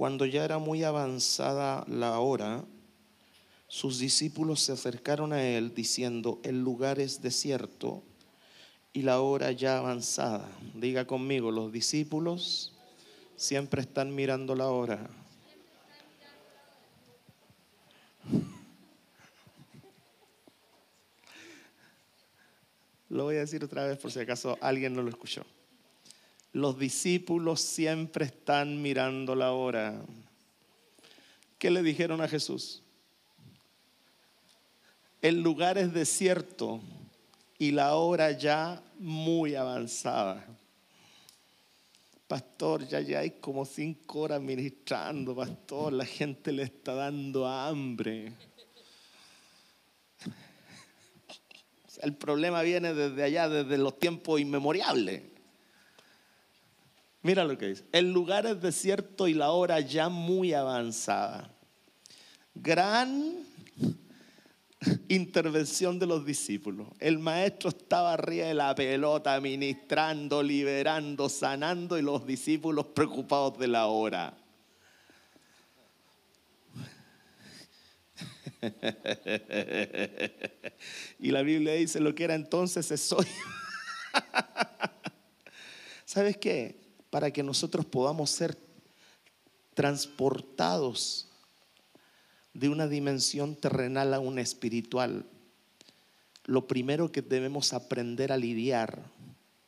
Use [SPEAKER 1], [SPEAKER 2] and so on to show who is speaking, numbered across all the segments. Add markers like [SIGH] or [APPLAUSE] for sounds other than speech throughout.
[SPEAKER 1] Cuando ya era muy avanzada la hora, sus discípulos se acercaron a él diciendo, el lugar es desierto y la hora ya avanzada. Diga conmigo, los discípulos siempre están mirando la hora. [LAUGHS] Lo voy a decir otra vez por si acaso alguien no lo escuchó. Los discípulos siempre están mirando la hora. ¿Qué le dijeron a Jesús? El lugar es desierto y la hora ya muy avanzada. Pastor, ya, ya hay como cinco horas ministrando, pastor, la gente le está dando hambre. El problema viene desde allá, desde los tiempos inmemoriales. Mira lo que dice. El lugar es desierto y la hora ya muy avanzada. Gran intervención de los discípulos. El maestro estaba arriba de la pelota, ministrando, liberando, sanando y los discípulos preocupados de la hora. [LAUGHS] y la Biblia dice lo que era entonces es hoy. [LAUGHS] ¿Sabes qué? Para que nosotros podamos ser transportados de una dimensión terrenal a una espiritual, lo primero que debemos aprender a lidiar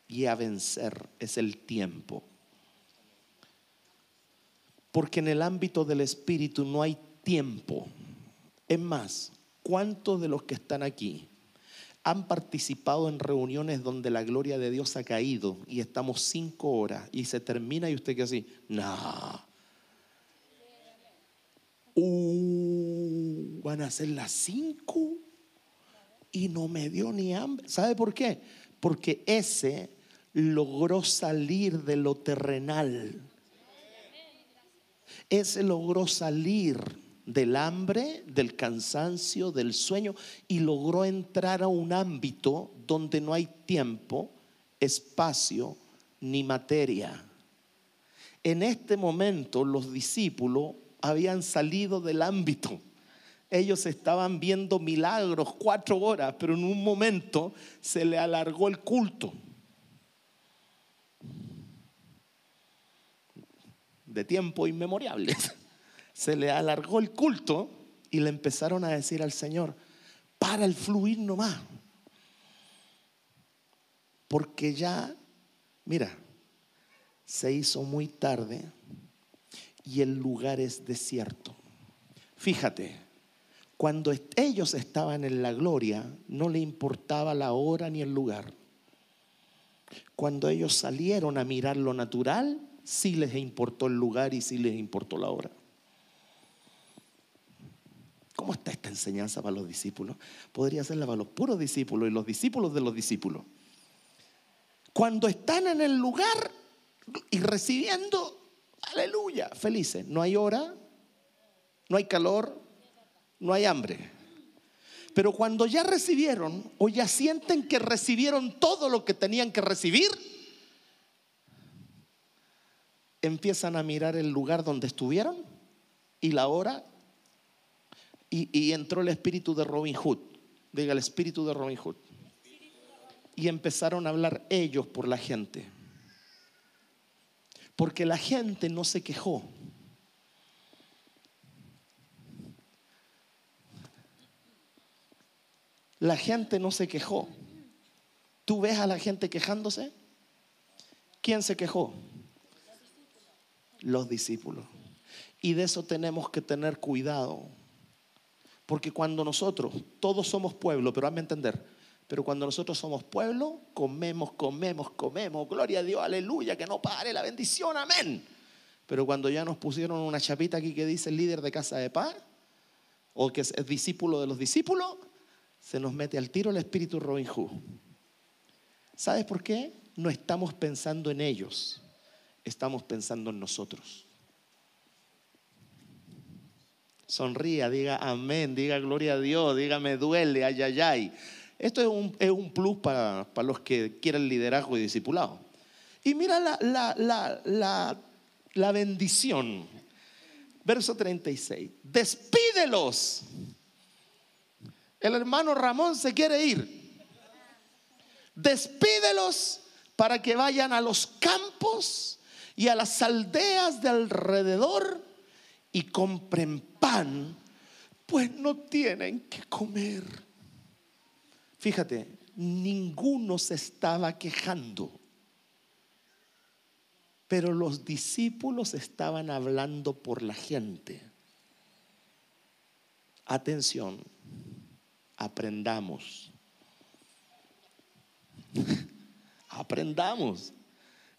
[SPEAKER 1] y a vencer es el tiempo. Porque en el ámbito del espíritu no hay tiempo. Es más, ¿cuántos de los que están aquí han participado en reuniones donde la gloria de Dios ha caído y estamos cinco horas y se termina y usted que así, no. Uh, van a ser las cinco y no me dio ni hambre. ¿Sabe por qué? Porque ese logró salir de lo terrenal. Ese logró salir del hambre, del cansancio, del sueño y logró entrar a un ámbito donde no hay tiempo, espacio ni materia. En este momento los discípulos habían salido del ámbito. Ellos estaban viendo milagros cuatro horas, pero en un momento se le alargó el culto. De tiempo inmemorial [LAUGHS] se le alargó el culto y le empezaron a decir al Señor, para el fluir nomás. Porque ya, mira, se hizo muy tarde y el lugar es desierto. Fíjate, cuando ellos estaban en la gloria, no le importaba la hora ni el lugar. Cuando ellos salieron a mirar lo natural, sí les importó el lugar y sí les importó la hora. ¿Cómo está esta enseñanza para los discípulos? Podría serla para los puros discípulos y los discípulos de los discípulos. Cuando están en el lugar y recibiendo, aleluya, felices. No hay hora, no hay calor, no hay hambre. Pero cuando ya recibieron o ya sienten que recibieron todo lo que tenían que recibir, empiezan a mirar el lugar donde estuvieron y la hora y, entró el espíritu de Robin Hood. Diga el espíritu de Robin Hood. Y empezaron a hablar ellos por la gente. Porque la gente no se quejó. La gente no se quejó. ¿Tú ves a la gente quejándose? ¿Quién se quejó? Los discípulos. Y de eso tenemos que tener cuidado. Porque cuando nosotros, todos somos pueblo, pero hazme entender, Pero cuando nosotros somos pueblo, comemos, comemos, comemos. Gloria a Dios, aleluya, que no pare la bendición, amén. Pero cuando ya nos pusieron una chapita aquí que dice líder de casa de paz, o que es discípulo de los discípulos, se nos mete al tiro el espíritu Robin Hood. ¿Sabes por qué? No estamos pensando en ellos, estamos pensando en nosotros. Sonría, diga amén, diga gloria a Dios, diga me duele, ay, ay, ay. Esto es un, es un plus para, para, los que quieren liderazgo y discipulado. Y mira la, la, la, la, bendición. Verso 36. Despídelos. El hermano Ramón se quiere ir. Despídelos para que vayan a los campos y a las aldeas de alrededor y compren pan, pues no tienen que comer. Fíjate, ninguno se estaba quejando, pero los discípulos estaban hablando por la gente. Atención, aprendamos. [LAUGHS] aprendamos.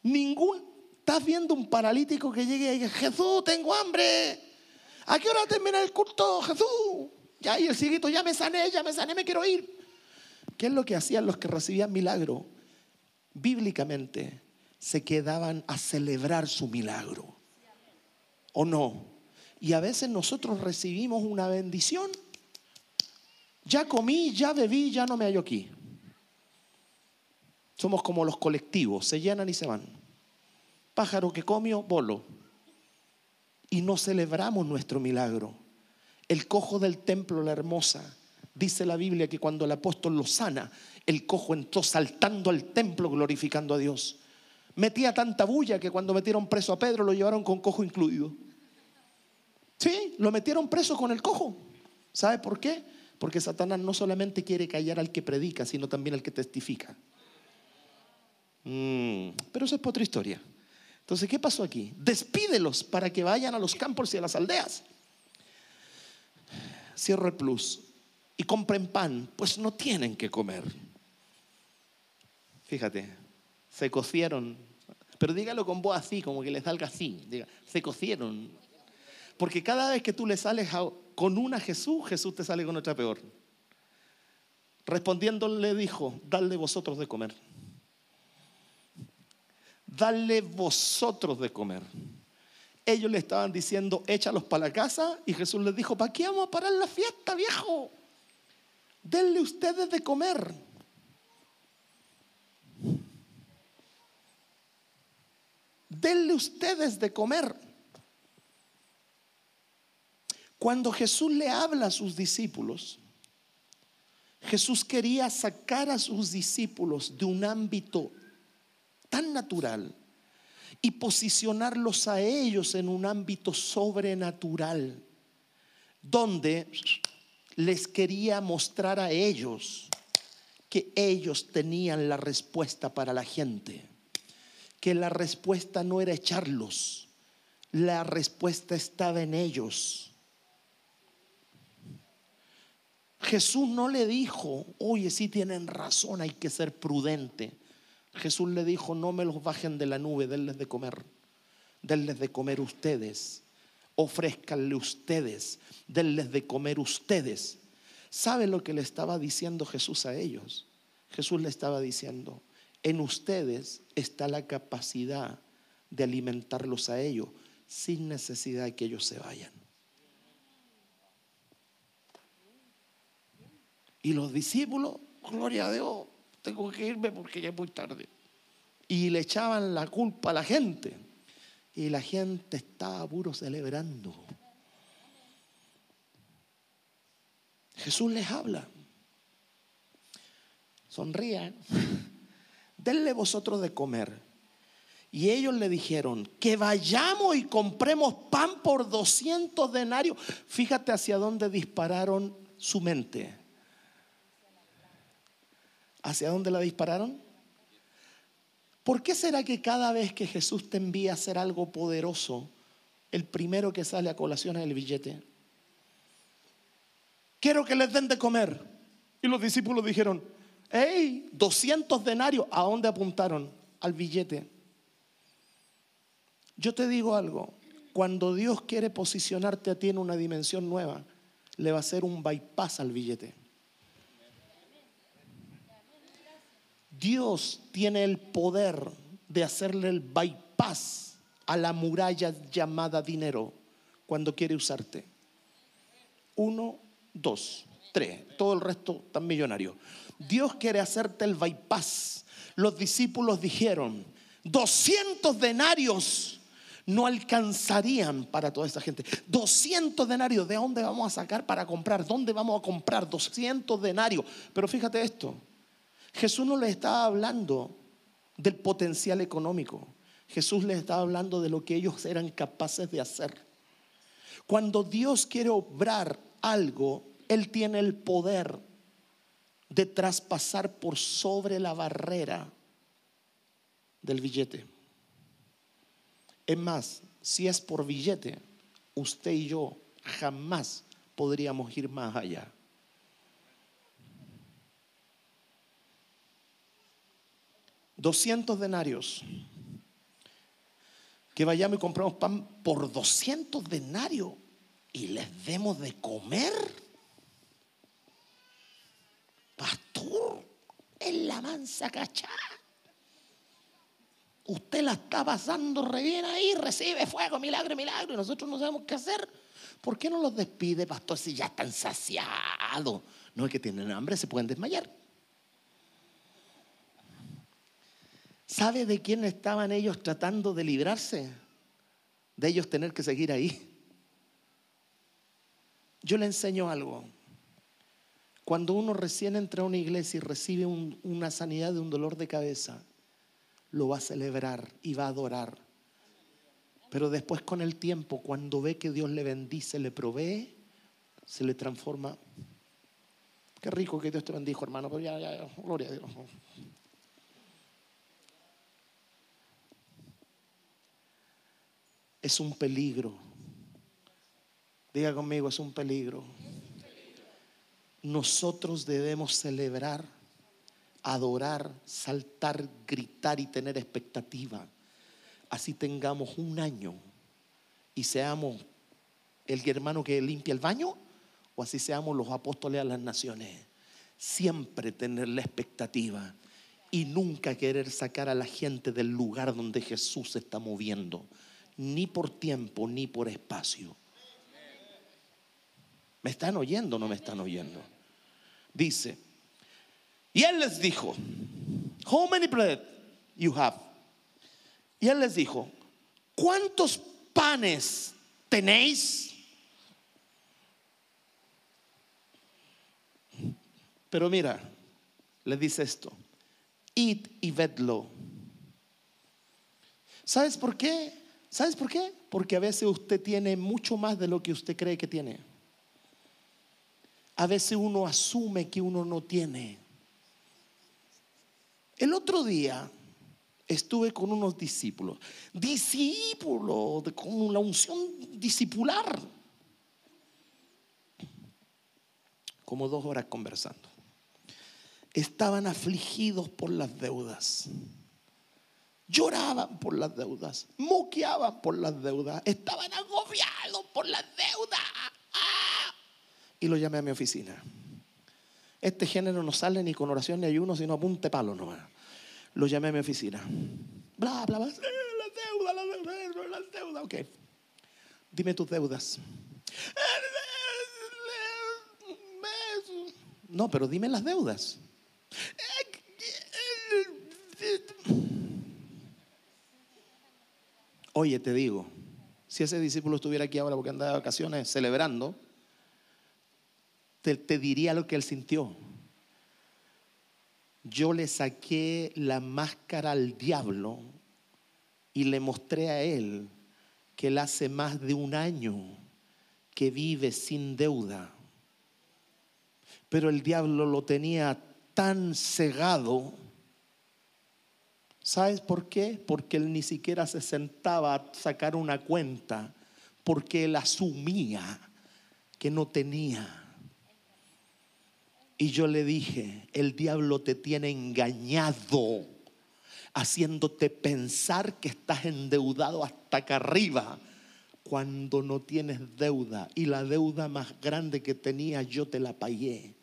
[SPEAKER 1] Ningún, estás viendo un paralítico que llegue y diga, Jesús, tengo hambre. ¿A qué hora termina el culto, Jesús? Ya, y el cieguito, ya me sané, ya me sané, me quiero ir. ¿Qué es lo que hacían los que recibían milagro? Bíblicamente se quedaban a celebrar su milagro. ¿O no? Y a veces nosotros recibimos una bendición. Ya comí, ya bebí, ya no me hallo aquí. Somos como los colectivos, se llenan y se van. Pájaro que comió, bolo. Y no celebramos nuestro milagro. El cojo del templo, la hermosa, Dice la Biblia que cuando el apóstol lo sana, el cojo entró saltando al templo glorificando a Dios. Metía tanta bulla que cuando metieron preso a Pedro lo llevaron con cojo incluido. Sí, lo metieron preso con el cojo. ¿Sabe por qué? Porque Satanás no solamente quiere callar al que predica, sino también al que testifica. Mm, pero eso es otra historia. Entonces, ¿qué pasó aquí? Despídelos para que vayan a los campos y a las aldeas. Cierro el plus y compren pan, pues no tienen que comer. Fíjate, se cocieron, pero dígalo con voz así, como que le salga así, diga, se cocieron. Porque cada vez que tú le sales con una Jesús, Jesús te sale con otra peor. Respondiendo le dijo, dale vosotros de comer. Dale vosotros de comer. Ellos le estaban diciendo, échalos para la casa, y Jesús les dijo, ¿para qué vamos a parar la fiesta, viejo? denle ustedes de comer. Denle ustedes de comer. Cuando Jesús le habla a sus discípulos, Jesús quería sacar a sus discípulos de un ámbito tan natural y posicionarlos a ellos en un ámbito sobrenatural, donde les quería mostrar a ellos que ellos tenían la respuesta para la gente, que la respuesta no era echarlos, la respuesta estaba en ellos. Jesús no le dijo, oye, si tienen razón, hay que ser prudente. Jesús le dijo, no me los bajen de la nube, denles de comer, denles de comer ustedes ofrézcanle ustedes, denles de comer ustedes. ¿Sabe lo que le estaba diciendo Jesús a ellos? Jesús le estaba diciendo, en ustedes está la capacidad de alimentarlos a ellos sin necesidad de que ellos se vayan. Y los discípulos, gloria a Dios, tengo que irme porque ya es muy tarde. Y le echaban la culpa a la gente. Y la gente estaba puro celebrando. Jesús les habla. Sonrían. [LAUGHS] Denle vosotros de comer. Y ellos le dijeron, que vayamos y compremos pan por 200 denarios. Fíjate hacia dónde dispararon su mente. ¿Hacia dónde la dispararon? ¿Por qué será que cada vez que Jesús te envía a hacer algo poderoso, el primero que sale a colación es el billete? Quiero que les den de comer. Y los discípulos dijeron, ¡Ey! 200 denarios. ¿A dónde apuntaron? Al billete. Yo te digo algo. Cuando Dios quiere posicionarte a ti en una dimensión nueva, le va a hacer un bypass al billete. Dios tiene el poder de hacerle el bypass a la muralla llamada dinero cuando quiere usarte. Uno, dos, tres. Todo el resto tan millonario. Dios quiere hacerte el bypass. Los discípulos dijeron, 200 denarios no alcanzarían para toda esta gente. 200 denarios, ¿de dónde vamos a sacar para comprar? ¿Dónde vamos a comprar 200 denarios? Pero fíjate esto, Jesús no le estaba hablando del potencial económico. Jesús les estaba hablando de lo que ellos eran capaces de hacer. Cuando Dios quiere obrar algo, Él tiene el poder de traspasar por sobre la barrera del billete. Es más, si es por billete, usted y yo jamás podríamos ir más allá. Doscientos denarios. Que vayamos y compramos pan por 200 denarios y les demos de comer. Pastor, en la mansa cachá. Usted la está pasando re bien ahí, recibe fuego, milagro, milagro, nosotros no sabemos qué hacer. ¿Por qué no los despide, pastor, si ya están saciados? No es que tienen hambre, se pueden desmayar. ¿Sabe de quién estaban ellos tratando de librarse? De ellos tener que seguir ahí. Yo le enseño algo. Cuando uno recién entra a una iglesia y recibe una sanidad de un dolor de cabeza, lo va a celebrar y va a adorar. Pero después con el tiempo, cuando ve que Dios le bendice, le provee, se le transforma. Qué rico que Dios te bendijo, hermano. Pero ya, ya, gloria a Dios. Es un peligro. Diga conmigo, es un peligro. Nosotros debemos celebrar adorar, saltar, gritar y tener expectativa. Así tengamos un año y seamos el hermano que limpia el baño o así seamos los apóstoles a las naciones. Siempre tener la expectativa y nunca querer sacar a la gente del lugar donde Jesús se está moviendo, ni por tiempo ni por espacio. ¿Me están oyendo o no me están oyendo? Dice, y él les dijo, How many bread you have? Y él les dijo, ¿cuántos panes tenéis? Pero mira, le dice esto, id y vedlo. ¿Sabes por qué? ¿Sabes por qué? Porque a veces usted tiene mucho más de lo que usted cree que tiene. A veces uno asume que uno no tiene. El otro día estuve con unos discípulos, discípulos, con la unción discipular, como dos horas conversando. Estaban afligidos por las deudas. Lloraban por las deudas, moqueaban por las deudas, estaban agobiados por las deudas. ¡Ah! Y lo llamé a mi oficina. Este género no sale ni con oración ni ayuno, sino apunte palo nomás. Lo llamé a mi oficina. Bla, bla, bla. La deuda, la deuda, la deuda. Ok. Dime tus deudas. No, pero dime las deudas. Oye, te digo, si ese discípulo estuviera aquí ahora porque anda de vacaciones celebrando, te, diría lo que él sintió. Yo le saqué la máscara al diablo y le mostré a él que él hace más de un año que vive sin deuda. Pero el diablo lo tenía tan cegado. ¿Sabes por qué? Porque él ni siquiera se sentaba a sacar una cuenta, porque él asumía que no tenía. Y yo le dije, el diablo te tiene engañado, haciéndote pensar que estás endeudado hasta acá arriba, cuando no tienes deuda. Y la deuda más grande que tenía yo te la pagué.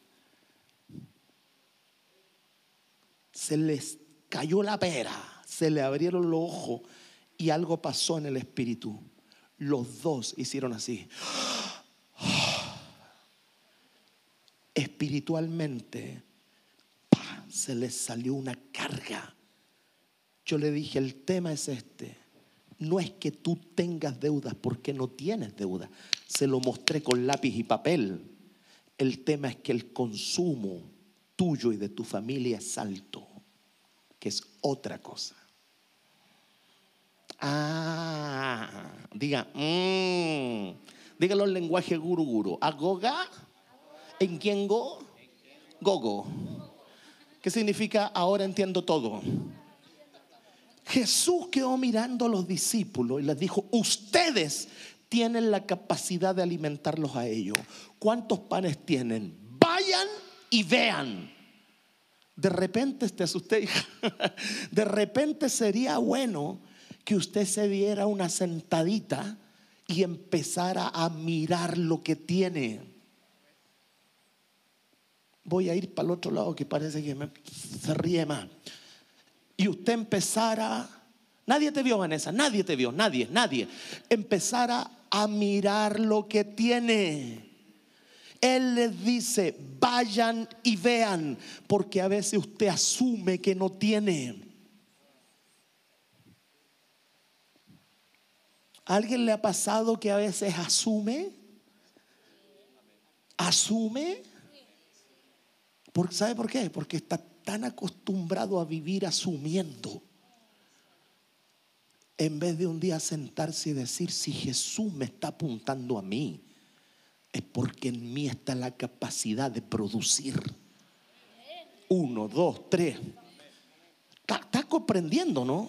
[SPEAKER 1] Se les cayó la pera, se le abrieron los ojos y algo pasó en el espíritu. Los dos hicieron así. espiritualmente se les salió una carga. Yo le dije, el tema es este. No es que tú tengas deudas porque no tienes deuda. Se lo mostré con lápiz y papel. El tema es que el consumo tuyo y de tu familia es alto, que es otra cosa. Ah, diga, mmm, dígalo en lenguaje guru. Agoga ¿En quién go? Gogo. ¿Qué significa ahora entiendo todo? Jesús quedó mirando a los discípulos y les dijo, ustedes tienen la capacidad de alimentarlos a ellos. ¿Cuántos panes tienen? Vayan y vean. De repente te asusté, [LAUGHS] de repente sería bueno que usted se diera una sentadita y empezara a mirar lo que tiene voy a ir para el otro lado que parece que me, ríe más. Y usted empezara, nadie te vio, Vanessa, nadie te vio, nadie, nadie. Empezara a mirar lo que tiene. Él les dice, vayan y vean, porque a veces usted asume que no tiene. ¿A alguien le ha pasado que a veces asume? ¿Asume? ¿Sabe por qué? Porque está tan acostumbrado a vivir asumiendo. En vez de un día sentarse y decir, si Jesús me está apuntando a mí, es porque en mí está la capacidad de producir. Uno, dos, tres. Está, comprendiendo, ¿no?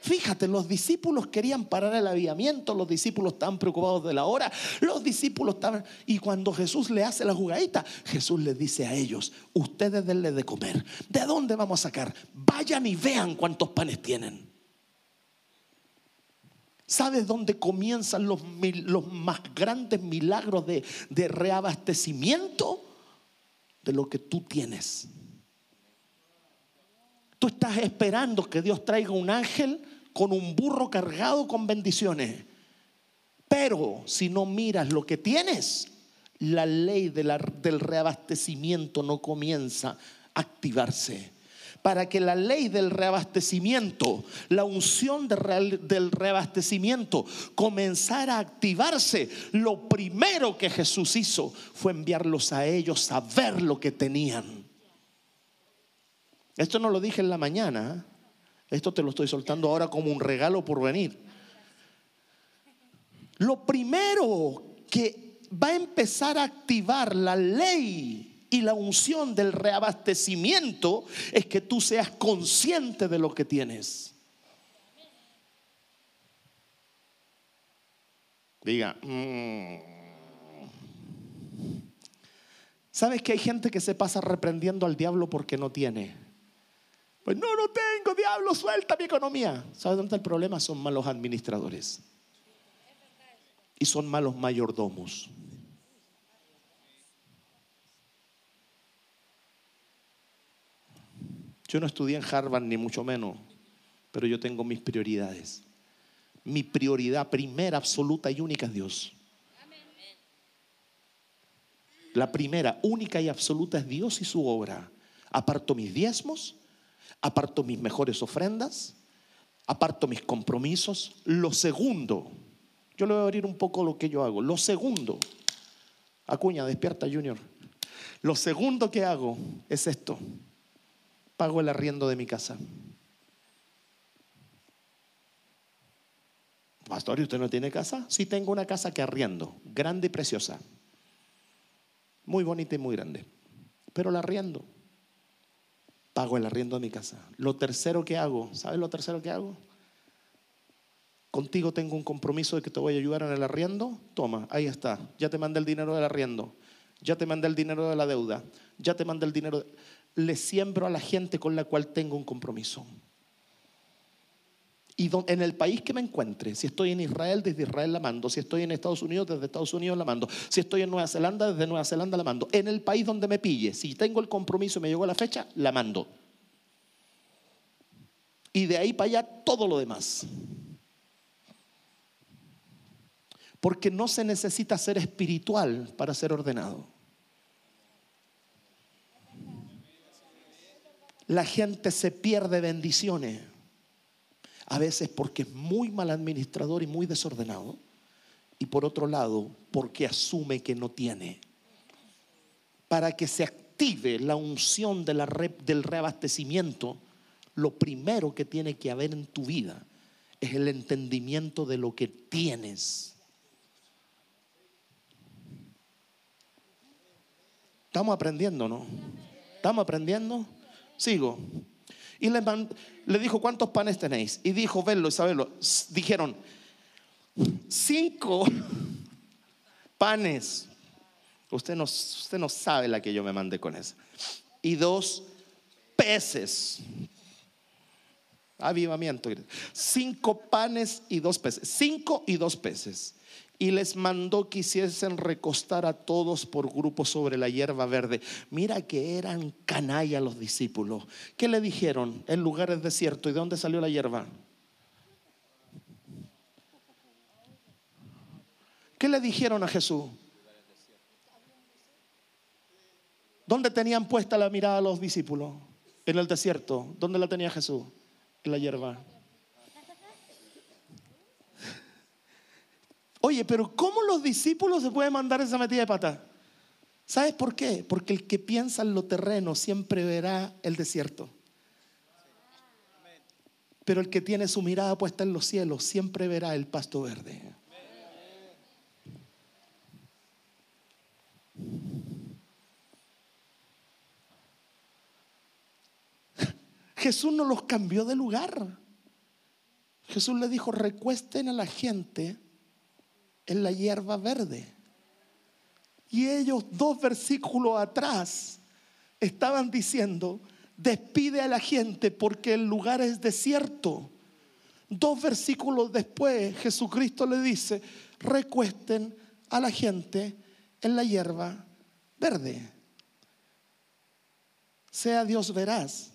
[SPEAKER 1] Fíjate, los discípulos querían parar el aviamiento, los discípulos estaban preocupados de la hora, los discípulos estaban... Y cuando Jesús le hace la jugadita, Jesús les dice a ellos, ustedes denle de comer. ¿De dónde vamos a sacar? Vayan y vean cuántos panes tienen. ¿Sabes dónde comienzan los, más grandes milagros de reabastecimiento? De lo que tú tienes. Tú estás esperando que Dios traiga un ángel con un burro cargado con bendiciones. Pero si no miras lo que tienes, la ley del reabastecimiento no comienza a activarse. Para que la ley del reabastecimiento, la unción del reabastecimiento comenzara a activarse, lo primero que Jesús hizo fue enviarlos a ellos a ver lo que tenían. Esto no lo dije en la mañana. ¿eh? Esto te lo estoy soltando ahora como un regalo por venir. Lo primero que va a empezar a activar la ley y la unción del reabastecimiento es que tú seas consciente de lo que tienes. Diga, mm". ¿sabes que hay gente que se pasa reprendiendo al diablo porque no tiene? Pues no, no tengo, diablo, suelta mi economía. ¿Sabes dónde está el problema? Son malos administradores. Y son malos mayordomos. Yo no estudié en Harvard ni mucho menos, pero yo tengo mis prioridades. Mi prioridad primera, absoluta y única es Dios. La primera, única y absoluta es Dios y su obra. Aparto mis diezmos, aparto mis mejores ofrendas, aparto mis compromisos. Lo segundo, yo le voy a abrir un poco lo que yo hago. Lo segundo, Acuña, despierta Junior. Lo segundo que hago es esto. Pago el arriendo de mi casa. Pastor, ¿y usted no tiene casa? Sí tengo una casa que arriendo, grande y preciosa. Muy bonita y muy grande. Pero la arriendo pago el arriendo de mi casa. Lo tercero que hago, ¿sabes lo tercero que hago? Contigo tengo un compromiso de que te voy a ayudar en el arriendo. Toma, ahí está. Ya te mandé el dinero del arriendo. ya te mandé el dinero de la deuda, ya te mandé el dinero. Le siembro a la gente con la cual tengo un compromiso. Y en el país que me encuentre, si estoy en Israel, desde Israel la mando. Si estoy en Estados Unidos, desde Estados Unidos la mando. Si estoy en Nueva Zelanda, desde Nueva Zelanda la mando. En el país donde me pille, si tengo el compromiso y me llegó la fecha, la mando. Y de ahí para allá todo lo demás. Porque no se necesita ser espiritual para ser ordenado. La gente se pierde bendiciones a veces porque es muy mal administrador y muy desordenado. Y por otro lado, porque asume que no tiene. Para que se active la unción del reabastecimiento, lo primero que tiene que haber en tu vida es el entendimiento de lo que tienes. Estamos aprendiendo, ¿no? ¿Estamos aprendiendo? Sigo. Y le, le dijo, ¿cuántos panes tenéis? Y dijo, verlo y saberlo. Dijeron, cinco [LAUGHS] panes. Usted no, usted no sabe la que yo me mandé con eso. Y dos peces. Avivamiento. Cinco panes y dos peces. Cinco y dos peces y les mandó que hiciesen recostar a todos por grupos sobre la hierba verde. Mira que eran canalla los discípulos. ¿Qué le dijeron? El lugar es desierto. ¿Y de dónde salió la hierba? ¿Qué le dijeron a Jesús? ¿Dónde tenían puesta la mirada los discípulos? En el desierto. ¿Dónde la tenía Jesús? En la hierba. Oye, pero ¿cómo los discípulos se pueden mandar esa metida de pata? ¿Sabes por qué? Porque el que piensa en lo terreno siempre verá el desierto. Pero el que tiene su mirada puesta en los cielos siempre verá el pasto verde. [LAUGHS] Jesús no los cambió de lugar. Jesús le dijo, recuesten a la gente en la hierba verde. Y ellos dos versículos atrás estaban diciendo, despide a la gente porque el lugar es desierto. Dos versículos después Jesucristo le dice, recuesten a la gente en la hierba verde. Sea Dios veraz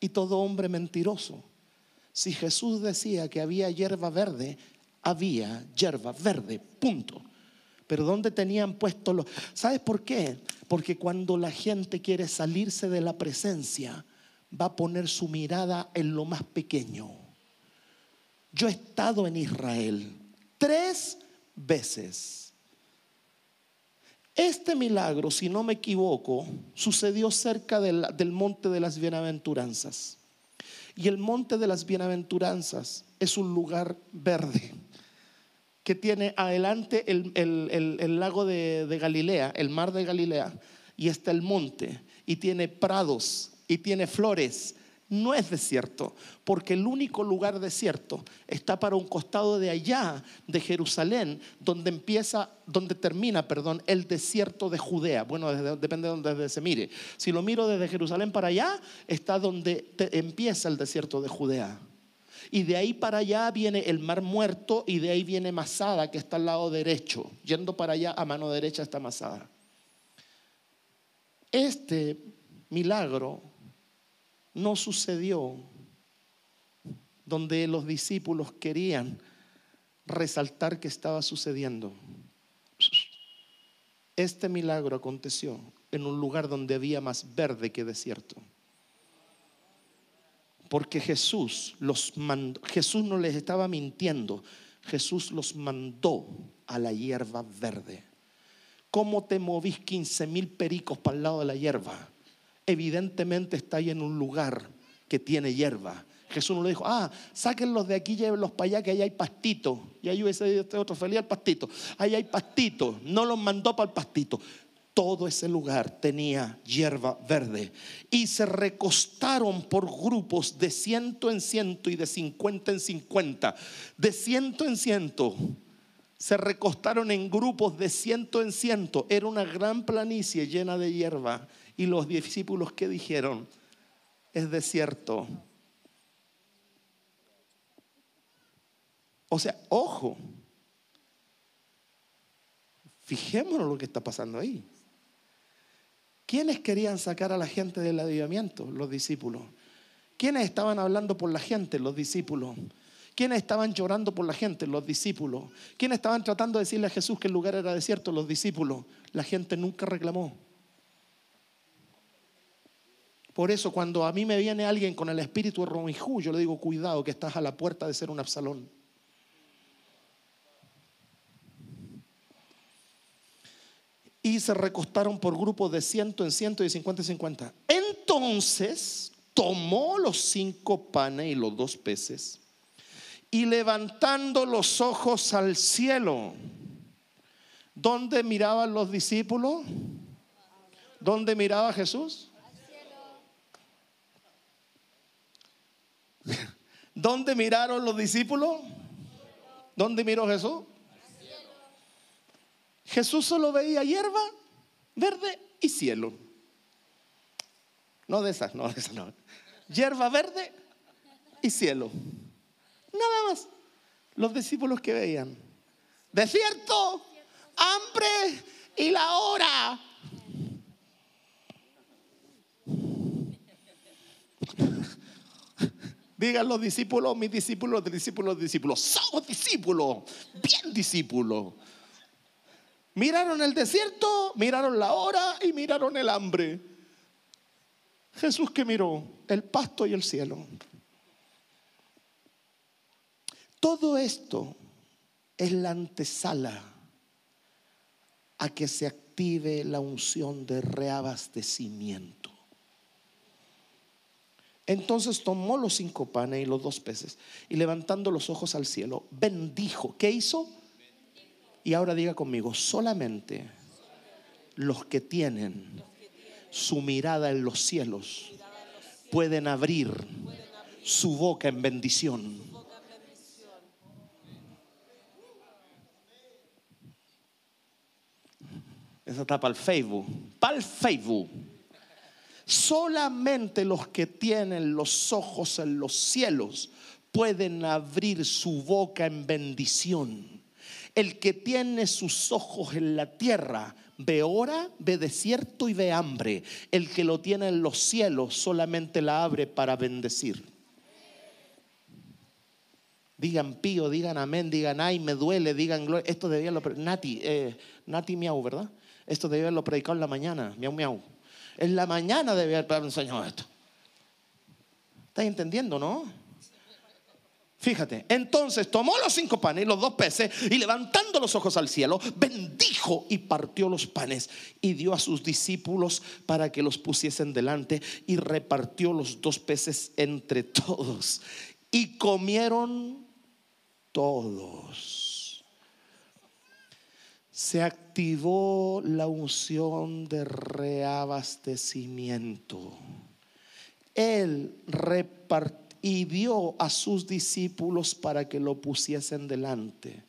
[SPEAKER 1] y todo hombre mentiroso. Si Jesús decía que había hierba verde, había hierba verde, punto. Pero ¿dónde tenían puesto los... ¿Sabes por qué? Porque cuando la gente quiere salirse de la presencia, va a poner su mirada en lo más pequeño. Yo he estado en Israel tres veces. Este milagro, si no me equivoco, sucedió cerca del, del monte de las bienaventuranzas. Y el monte de las bienaventuranzas es un lugar verde que tiene adelante el, lago de, de, Galilea, el mar de Galilea, y está el monte, y tiene prados, y tiene flores. No es desierto, porque el único lugar desierto está para un costado de allá de Jerusalén, donde empieza, donde termina, perdón, el desierto de Judea. Bueno, depende de donde se mire. Si lo miro desde Jerusalén para allá, está donde empieza el desierto de Judea. Y de ahí para allá viene el mar muerto y de ahí viene Masada, que está al lado derecho. Yendo para allá, a mano derecha está Masada. Este milagro no sucedió donde los discípulos querían resaltar que estaba sucediendo. Este milagro aconteció en un lugar donde había más verde que desierto. Porque Jesús los mandó, Jesús no les estaba mintiendo, Jesús los mandó a la hierba verde. ¿Cómo te movís 15 mil pericos para el lado de la hierba? Evidentemente está ahí en un lugar que tiene hierba. Jesús no le dijo, ah, sáquenlos de aquí, llévenlos para allá, que ahí hay pastito. Y ahí hubiese este otro feliz al pastito. Ahí hay pastito. No los mandó para el pastito todo ese lugar tenía hierba verde. Y se recostaron por grupos de ciento en ciento y de cincuenta en cincuenta. De ciento en ciento se recostaron en grupos de ciento en ciento. Era una gran planicie llena de hierba. Y los discípulos que dijeron, es desierto. O sea, ojo, fijémonos lo que está pasando ahí. ¿Quiénes querían sacar a la gente del avivamiento? Los discípulos. ¿Quiénes estaban hablando por la gente? Los discípulos. ¿Quiénes estaban llorando por la gente? Los discípulos. ¿Quiénes estaban tratando de decirle a Jesús que el lugar era desierto? Los discípulos. La gente nunca reclamó. Por eso cuando a mí me viene alguien con el espíritu de Romijú, yo le digo, cuidado que estás a la puerta de ser un Absalón. Y se recostaron por grupos de ciento en ciento y cincuenta en cincuenta. Entonces tomó los cinco panes y los dos peces y levantando los ojos al cielo, ¿dónde miraban los discípulos? ¿Dónde miraba Jesús? ¿Dónde miraron los discípulos? ¿Dónde miró Jesús? Jesús solo veía hierba, verde y cielo. No de esas, no de esas, no. Hierba verde y cielo. Nada más. Los discípulos que veían. Desierto, hambre y la hora. [LAUGHS] Digan los discípulos, mis discípulos, discípulos, discípulos. Somos discípulos, bien discípulos. Miraron el desierto, miraron la hora y miraron el hambre. Jesús que miró el pasto y el cielo. Todo esto es la antesala a que se active la unción de reabastecimiento. Entonces tomó los cinco panes y los dos peces y levantando los ojos al cielo, bendijo. ¿Qué hizo? Y ahora diga conmigo, solamente los que tienen su mirada en los cielos pueden abrir su boca en bendición. Esa está para el Facebook. Para el Facebook. Solamente los que tienen los ojos en los cielos pueden abrir su boca en bendición. El que tiene sus ojos en la tierra ve hora, ve desierto y ve hambre. El que lo tiene en los cielos solamente la abre para bendecir. Digan pío, digan amén, digan ay, me duele, digan gloria. Esto debía lo. Nati, eh, Miau, ¿verdad? Esto debe haberlo predicado en la mañana, miau, miau. En la mañana debe haber enseñado esto. ¿Estás entendiendo, no? Fíjate, entonces tomó los cinco panes y los dos peces y levantando los ojos al cielo, bendijo y partió los panes y dio a sus discípulos para que los pusiesen delante y repartió los dos peces entre [LAUGHS] todos. Y comieron todos se activó la unción de reabastecimiento. Él repartió y dio a sus discípulos para que lo pusiesen delante.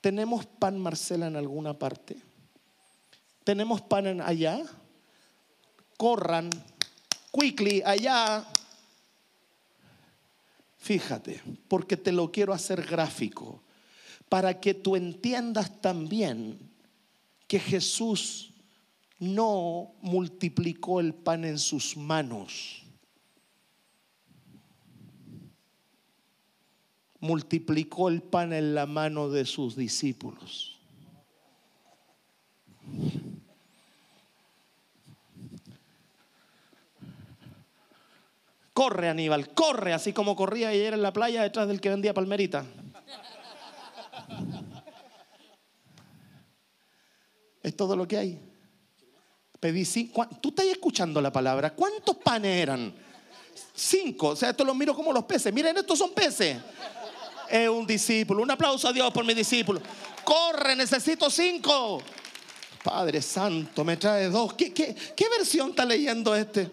[SPEAKER 1] ¿Tenemos pan, Marcela, en alguna parte? ¿Tenemos pan en allá? Corran, quickly, allá. Fíjate, porque te lo quiero hacer gráfico para que tú entiendas también que Jesús no multiplicó el pan en sus manos. Multiplicó el pan en la mano de sus discípulos. Corre Aníbal, corre, así como corría ayer en la playa detrás del que vendía palmerita. Es todo lo que hay. Pedí cinco. ¿Tú estás escuchando la palabra? ¿Cuántos panes eran? Cinco. O sea, esto lo miro como los peces. Miren, estos son peces. Es un discípulo. Un aplauso a Dios por mi discípulo. Corre, necesito cinco. Padre Santo, me trae dos. ¿Qué, versión está leyendo este?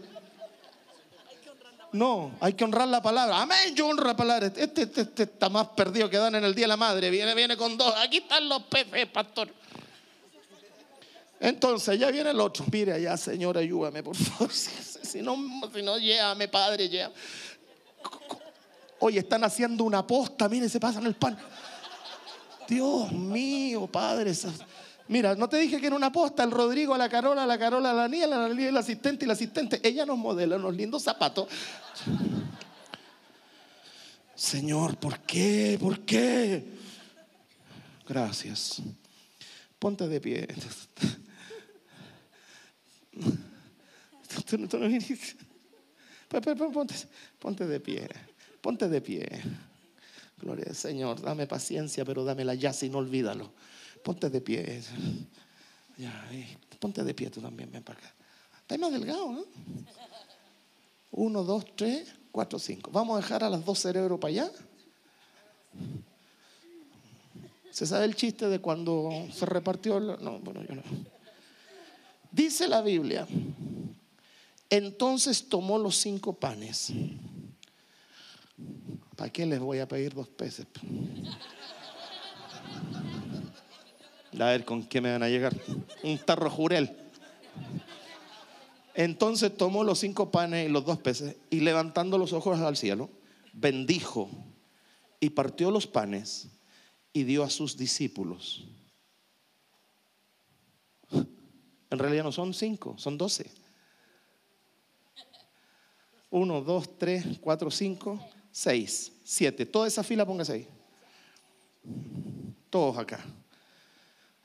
[SPEAKER 1] No, hay que honrar la palabra. Amén, yo honro la palabra. Este, este, este está más perdido que dan en el día de la madre. Viene, viene con dos. Aquí están los peces, pastor. Entonces ya viene el otro. Mire allá, Señor, ayúdame, por favor. [LAUGHS] Si no, si no, llévame, Padre, llévame. Oye, están haciendo una posta. Mire, se pasan el pan. Dios mío, Padre. Mira, no te dije que era una posta, el Rodrigo, la Carola, la Carola, la Niela, la Niela, el asistente y la asistente. Ella nos modela unos lindos zapatos. Señor, ¿por qué? ¿Por qué? Gracias. Ponte de pie. Ponte, ponte de pie. Ponte de pie. Gloria al Señor. Dame paciencia, pero dámela ya, si no olvídalo. Ponte de pie. Ya, ponte de pie tú también, ven para acá. Estás más delgado, ¿no? Uno, dos, tres, cuatro, cinco. Vamos a dejar a las dos cerebros para allá. ¿Se sabe el chiste de cuando se repartió? No, bueno, yo no. Dice la Biblia, entonces tomó los cinco panes. ¿Para qué les voy a pedir dos peces? A ver con qué me van a llegar. Un tarro jurel. Entonces tomó los cinco panes y los dos peces y levantando los ojos al cielo, bendijo y partió los panes y dio a sus discípulos. En realidad no son cinco, son doce. Uno, dos, tres, cuatro, cinco, seis, siete. Toda esa fila póngase ahí. Todos acá.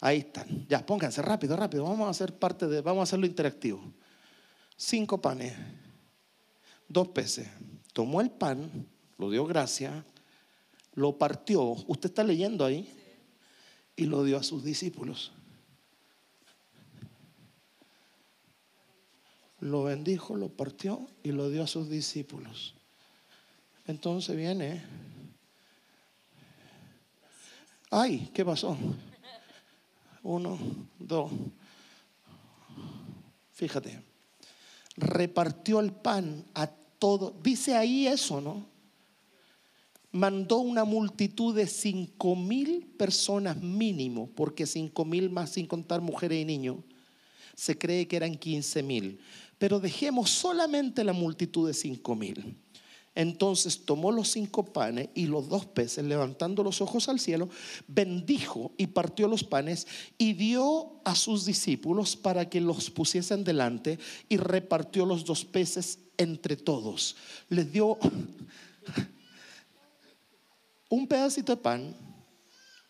[SPEAKER 1] Ahí están. Ya, pónganse rápido, rápido. Vamos a hacer parte de, vamos a hacerlo interactivo. Cinco panes, dos peces. Tomó el pan, lo dio gracia, lo partió. Usted está leyendo ahí y lo dio a sus discípulos. Lo bendijo, lo partió y lo dio a sus discípulos. Entonces viene. Ay, ¿qué pasó? Uno, dos. Fíjate. Repartió el pan a todo. Dice ahí eso, ¿no? Mandó una multitud de cinco mil personas mínimo, porque cinco mil más sin contar mujeres y niños, se cree que eran quince mil. Pero dejemos solamente la multitud de cinco mil. Entonces tomó los cinco panes y los dos peces, levantando los ojos al cielo, bendijo y partió los panes y dio a sus discípulos para que los pusiesen delante y repartió los dos peces entre todos. Les dio un pedacito de pan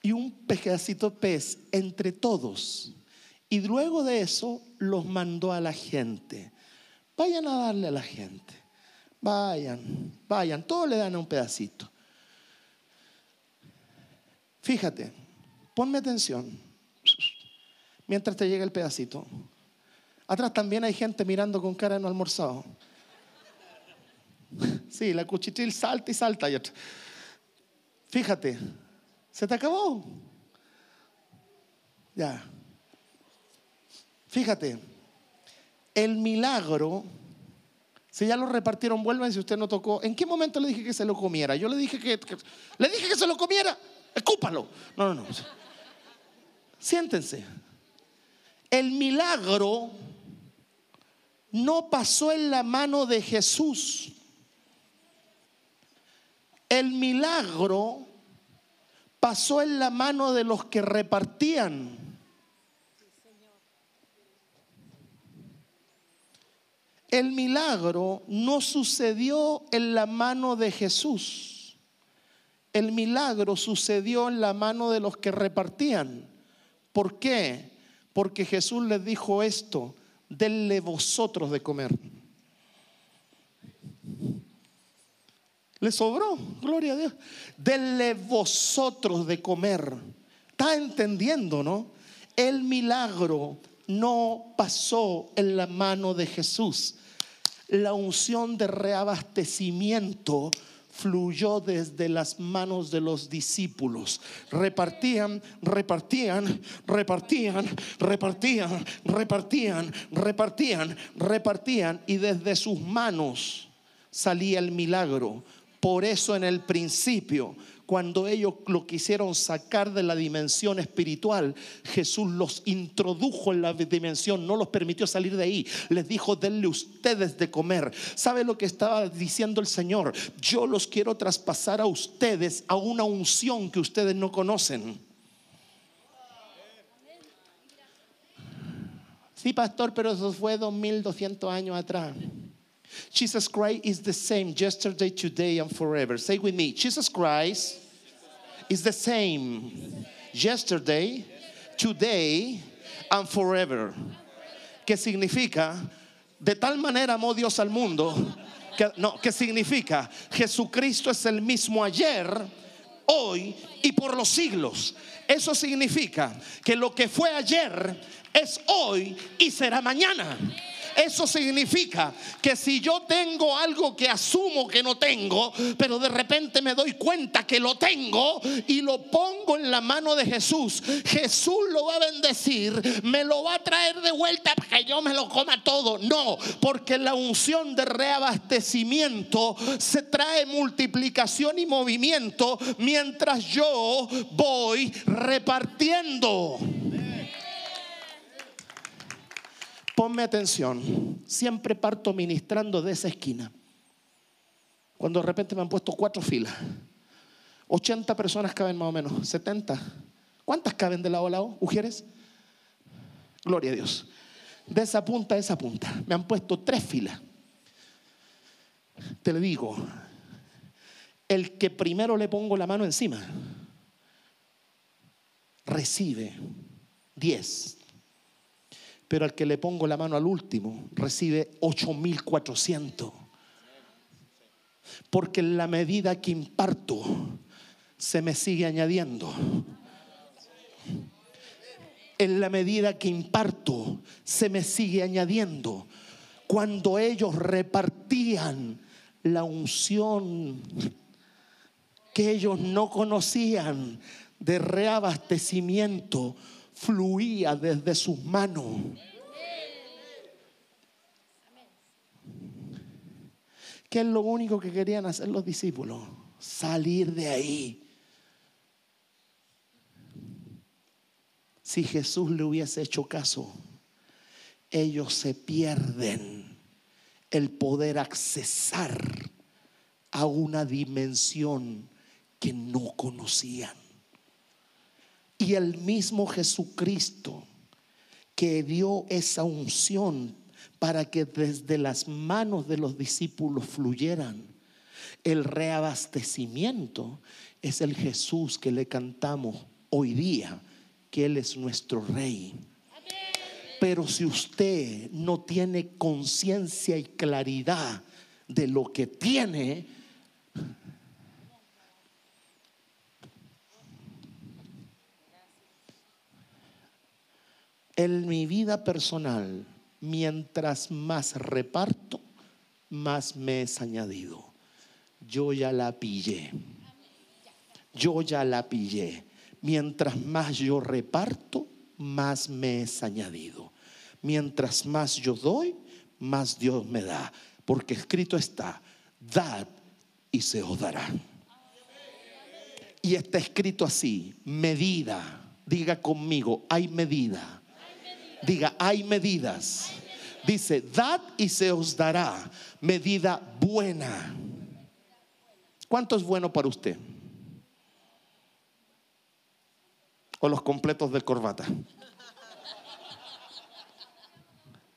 [SPEAKER 1] y un pedacito de pez entre todos. Y luego de eso los mandó a la gente. Vayan a darle a la gente. Vayan, vayan, todos le dan un pedacito. Fíjate, ponme atención. Mientras te llega el pedacito. Atrás también hay gente mirando con cara no almorzado. Sí, la cuchitril salta y salta. Fíjate, se te acabó. Ya. Fíjate, el milagro si ya lo repartieron, vuelvan si usted no tocó. ¿En qué momento le dije que se lo comiera? Yo le dije que, le dije que se lo comiera. Escúpalo. No, no, no. Siéntense. El milagro no pasó en la mano de Jesús. El milagro pasó en la mano de los que repartían. El milagro no sucedió en la mano de Jesús. El milagro sucedió en la mano de los que repartían. ¿Por qué? Porque Jesús les dijo esto, denle vosotros de comer. Le sobró, gloria a Dios. Denle vosotros de comer. ¿Está entendiendo, no? El milagro no pasó en la mano de Jesús la unción de reabastecimiento fluyó desde las manos de los discípulos. Repartían, repartían, repartían, repartían, repartían, repartían, repartían y desde sus manos salía el milagro. Por eso en el principio, cuando ellos lo quisieron sacar de la dimensión espiritual, Jesús los introdujo en la dimensión, no los permitió salir de ahí. Les dijo, denle ustedes de comer. ¿Sabe lo que estaba diciendo el Señor? Yo los quiero traspasar a ustedes a una unción que ustedes no conocen. Sí, pastor, pero eso fue 2200 años atrás. Jesus Christ is the same yesterday, today, and forever. Say with me Jesus Christ is the same yesterday, today, and forever. ¿Qué significa? De tal manera amó Dios al mundo. Que, no, ¿qué significa? Jesucristo es el mismo ayer, hoy y por los siglos. Eso significa que lo que fue ayer es hoy y será mañana. Eso significa que si yo tengo algo que asumo que no tengo, pero de repente me doy cuenta que lo tengo y lo pongo en la mano de Jesús, Jesús lo va a bendecir, me lo va a traer de vuelta para que yo me lo coma todo. No, porque la unción de reabastecimiento se trae multiplicación y movimiento mientras yo voy repartiendo. Ponme atención, siempre parto ministrando de esa esquina. Cuando de repente me han puesto cuatro filas, 80 personas caben más o menos, 70. ¿Cuántas caben de lado a lado, mujeres? Gloria a Dios. De esa punta a esa punta. Me han puesto tres filas. Te le digo, el que primero le pongo la mano encima, recibe 10 pero al que le pongo la mano al último recibe 8400. Porque en la medida que imparto, se me sigue añadiendo. En la medida que imparto, se me sigue añadiendo. Cuando ellos repartían la unción que ellos no conocían de reabastecimiento, fluía desde sus manos. ¿Qué es lo único que querían hacer los discípulos? Salir de ahí. Si Jesús le hubiese hecho caso, ellos se pierden el poder accesar a una dimensión que no conocían. Y el mismo Jesucristo que dio esa unción para que desde las manos de los discípulos fluyeran el reabastecimiento, es el Jesús que le cantamos hoy día, que Él es nuestro Rey. Pero si usted no tiene conciencia y claridad de lo que tiene, En mi vida personal, mientras más reparto, más me es añadido. Yo ya la pillé. Yo ya la pillé. Mientras más yo reparto, más me es añadido. Mientras más yo doy, más Dios me da. Porque escrito está, dad y se os dará. Y está escrito así, medida. Diga conmigo, hay medida Diga, hay medidas. Dice, dad y se os dará medida buena. ¿Cuánto es bueno para usted? O los completos de corbata.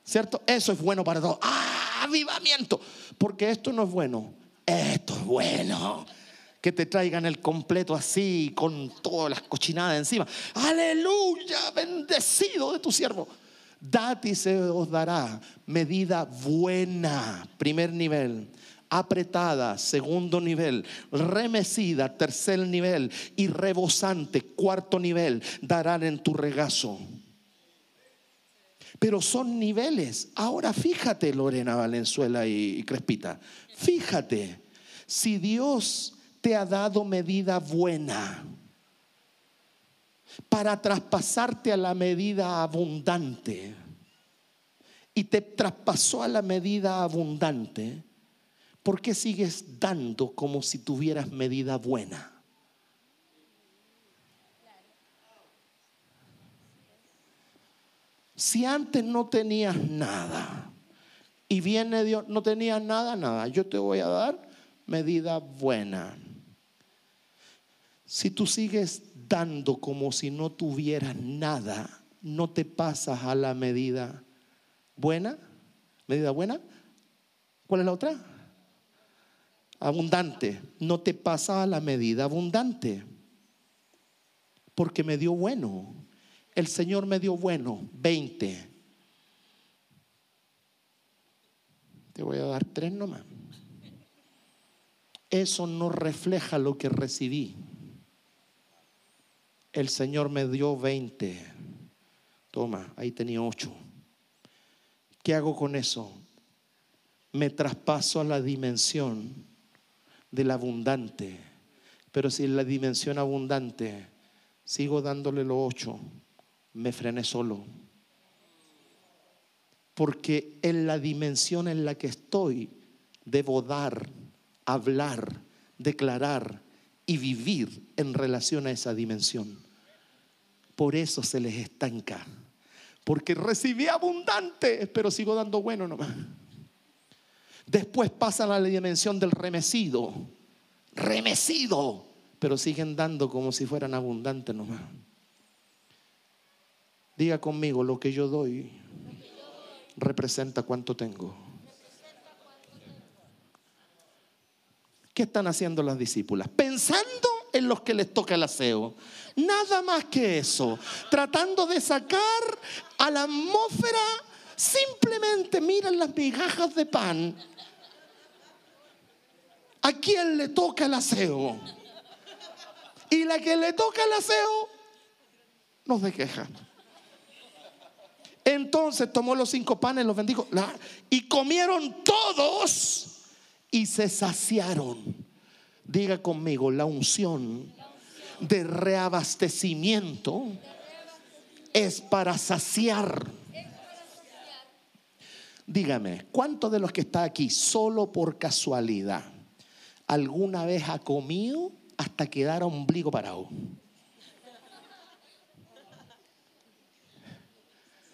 [SPEAKER 1] ¿Cierto? Eso es bueno para todos. ¡Ah! Avivamiento. Porque esto no es bueno. Esto es bueno que te traigan el completo así, con todas las cochinadas encima. Aleluya, bendecido de tu siervo. Dad y se os dará medida buena, primer nivel, apretada, segundo nivel, remecida, tercer nivel y rebosante, cuarto nivel, darán en tu regazo. Pero son niveles. Ahora fíjate, Lorena Valenzuela y Crespita, fíjate, si Dios te ha dado medida buena para traspasarte a la medida abundante y te traspasó a la medida abundante, ¿por qué sigues dando como si tuvieras medida buena? Si antes no tenías nada y viene Dios, no tenías nada, nada, yo te voy a dar medida buena. Si tú sigues dando como si no tuvieras nada, no te pasas a la medida buena. ¿Medida buena? ¿Cuál es la otra? Abundante. No te pasas a la medida abundante. Porque me dio bueno. El Señor me dio bueno. 20. Te voy a dar tres nomás. Eso no refleja lo que recibí. El Señor me dio 20. Toma, ahí tenía 8. ¿Qué hago con eso? Me traspaso a la dimensión del abundante. Pero si en la dimensión abundante sigo dándole los 8, me frené solo. Porque en la dimensión en la que estoy, debo dar hablar, declarar y vivir en relación a esa dimensión. Por eso se les estanca. Porque recibí abundante, pero sigo dando bueno nomás. Después pasan a la dimensión del remecido. Remecido. Pero siguen dando como si fueran abundantes nomás. Diga conmigo, lo que yo doy representa cuánto tengo. ¿Qué están haciendo las discípulas? Pensando en los que les toca el aseo. Nada más que eso. Tratando de sacar a la atmósfera, simplemente miran las migajas de pan. ¿A quién le toca el aseo? Y la que le toca el aseo no se queja. Entonces tomó los cinco panes, los bendijo y comieron todos y se saciaron. Diga conmigo, la unción de reabastecimiento es para saciar. Dígame, ¿cuántos de los que está aquí solo por casualidad alguna vez ha comido hasta quedar a ombligo parado?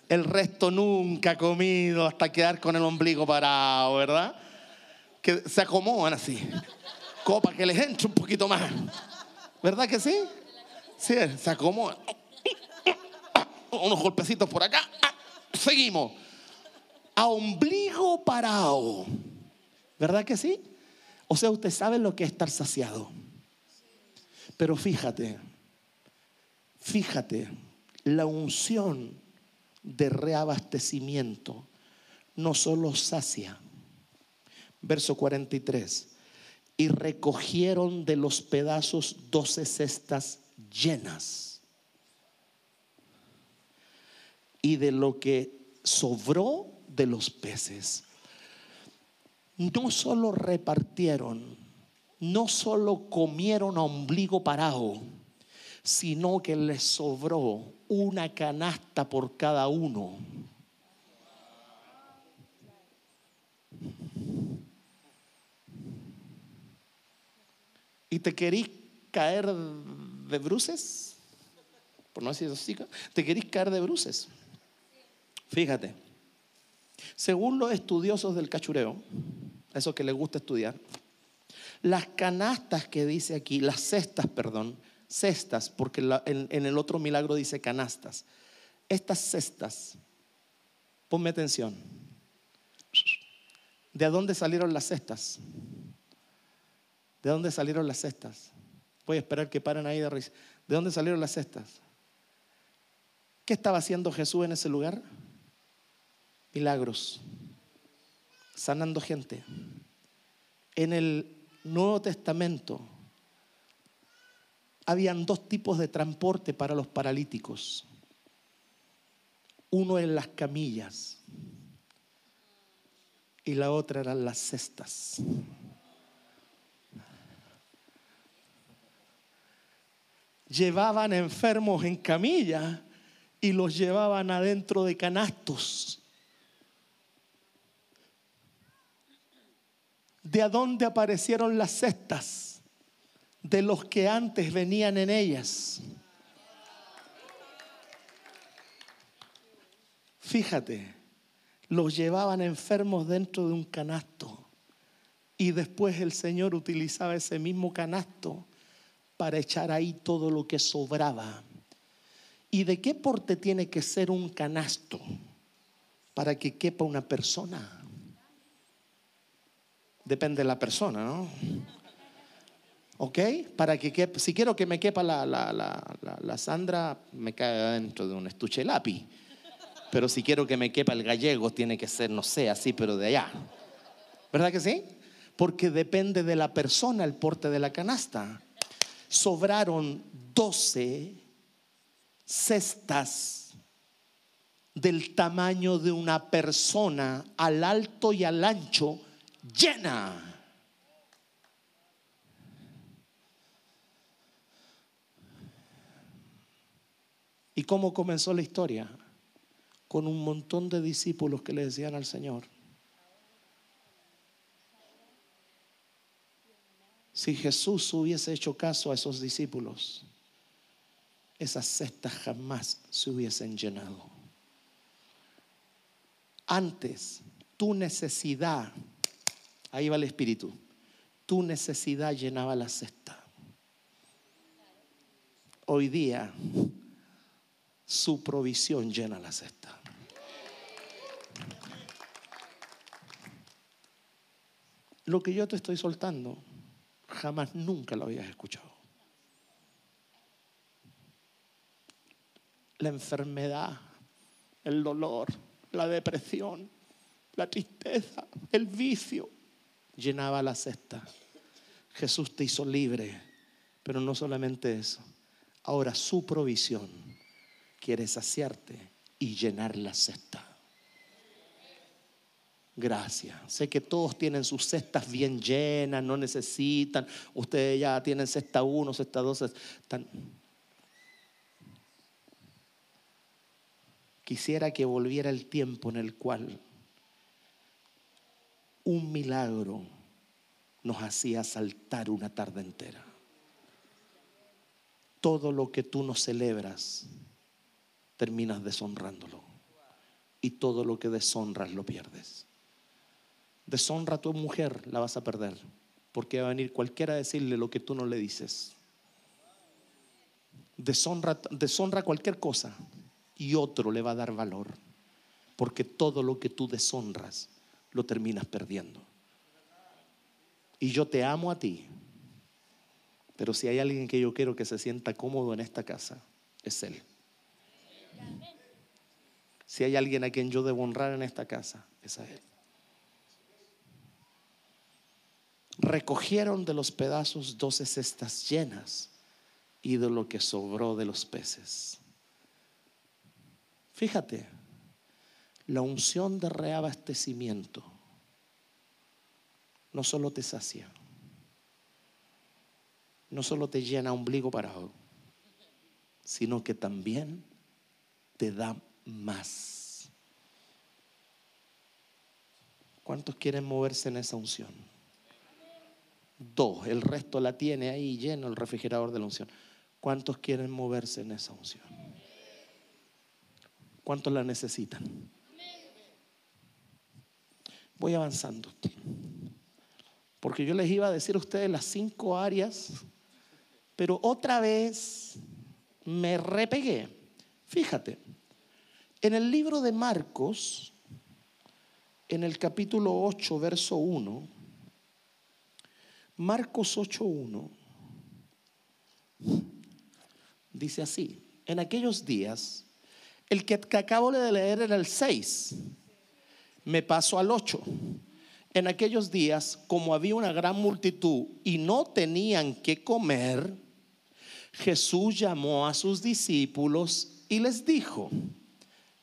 [SPEAKER 1] El resto nunca ha comido hasta quedar con el ombligo parado, ¿verdad? que se acomodan así. Copa que les entre un poquito más. ¿Verdad que sí? Sí, se acomodan. Unos golpecitos por acá. Seguimos. A ombligo parado. ¿Verdad que sí? O sea, usted sabe lo que es estar saciado. Pero fíjate, fíjate, la unción de reabastecimiento no solo sacia, verso 43. Y recogieron de los pedazos doce cestas llenas. Y de lo que sobró de los peces. No solo repartieron, no solo comieron a ombligo parado, sino que les sobró una canasta por cada uno. Y te querís caer de bruces, por no decir así, te querís caer de bruces. Fíjate, según los estudiosos del cachureo, eso que les gusta estudiar, las canastas que dice aquí, las cestas, perdón, cestas, porque en, en el otro milagro dice canastas, estas cestas, ponme atención, ¿de dónde salieron las cestas? ¿De dónde salieron las cestas? Voy a esperar que paren ahí de risa. ¿De dónde salieron las cestas? ¿Qué estaba haciendo Jesús en ese lugar? Milagros, sanando gente. En el Nuevo Testamento habían dos tipos de transporte para los paralíticos. Uno en las camillas y la otra eran las cestas. Llevaban enfermos en camilla y los llevaban adentro de canastos. de dónde aparecieron las cestas de los que antes venían en ellas. Fíjate, los llevaban enfermos dentro de un canasto y después el Señor utilizaba ese mismo canasto para echar ahí todo lo que sobraba. ¿Y de qué porte tiene que ser un canasto para que quepa una persona? Depende de la persona, ¿no? ¿Ok? Para que quepa, si quiero que me quepa la, Sandra, me cae dentro de un estuche lápiz. Pero si quiero que me quepa el gallego, tiene que ser, no sé, así, pero de allá. ¿Verdad que sí? Porque depende de la persona el porte de la canasta. Sobraron 12 cestas del tamaño de una persona al alto y al ancho llena. ¿Y cómo comenzó la historia? Con un montón de discípulos que le decían al Señor, si Jesús hubiese hecho caso a esos discípulos, esas cestas jamás se hubiesen llenado. Antes, tu necesidad Ahí va el Espíritu. Tu necesidad llenaba la cesta. Hoy día, su provisión llena la cesta. Lo que yo te estoy soltando, jamás nunca lo habías escuchado. La enfermedad, el dolor, la depresión, la tristeza, el vicio, llenaba la cesta. Jesús te hizo libre, pero no solamente eso. Ahora su provisión quiere saciarte y llenar la cesta. Gracias. Sé que todos tienen sus cestas bien llenas, no necesitan. Ustedes ya tienen cesta 1, cesta 2. Quisiera que volviera el tiempo en el cual un milagro nos hacía saltar una tarde entera. Todo lo que tú no celebras, terminas deshonrándolo. Y todo lo que deshonras lo pierdes. Deshonra a tu mujer, la vas a perder. Porque va a venir cualquiera a decirle lo que tú no le dices. Deshonra, deshonra cualquier cosa y otro le va a dar valor. Porque todo lo que tú deshonras lo terminas perdiendo. Y yo te amo a ti. Pero si hay alguien que yo quiero que se sienta cómodo en esta casa, es Él. Si hay alguien a quien yo debo honrar en esta casa, es a Él. Recogieron de los pedazos doce cestas llenas y de lo que sobró de los peces. Fíjate, la unción de reabastecimiento no solo te sacia, no solo te llena ombligo parado, sino que también te da más. ¿Cuántos quieren moverse en esa unción? Dos, el resto la tiene ahí lleno el refrigerador de la unción. ¿Cuántos quieren moverse en esa unción? ¿Cuántos la necesitan? Voy avanzando. Porque yo les iba a decir a ustedes las cinco áreas, pero otra vez me repegué. Fíjate, en el libro de Marcos, en el capítulo 8, verso 1, Marcos 8.1, dice así, en aquellos días, el que acabo de leer era el 6, me paso al 8. En aquellos días, como había una gran multitud y no tenían que comer, Jesús llamó a sus discípulos y les dijo,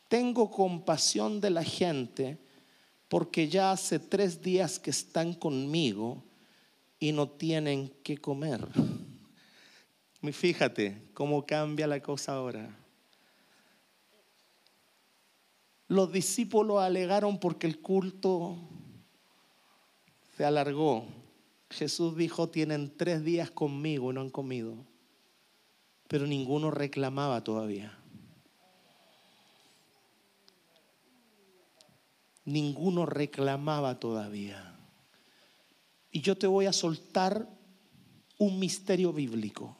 [SPEAKER 1] tengo compasión de la gente porque ya hace tres días que están conmigo y no tienen que comer. Fíjate cómo cambia la cosa ahora. Los discípulos alegaron porque el culto se alargó. Jesús dijo, tienen tres días conmigo y no han comido. Pero ninguno reclamaba todavía. Ninguno reclamaba todavía. Y yo te voy a soltar un misterio bíblico.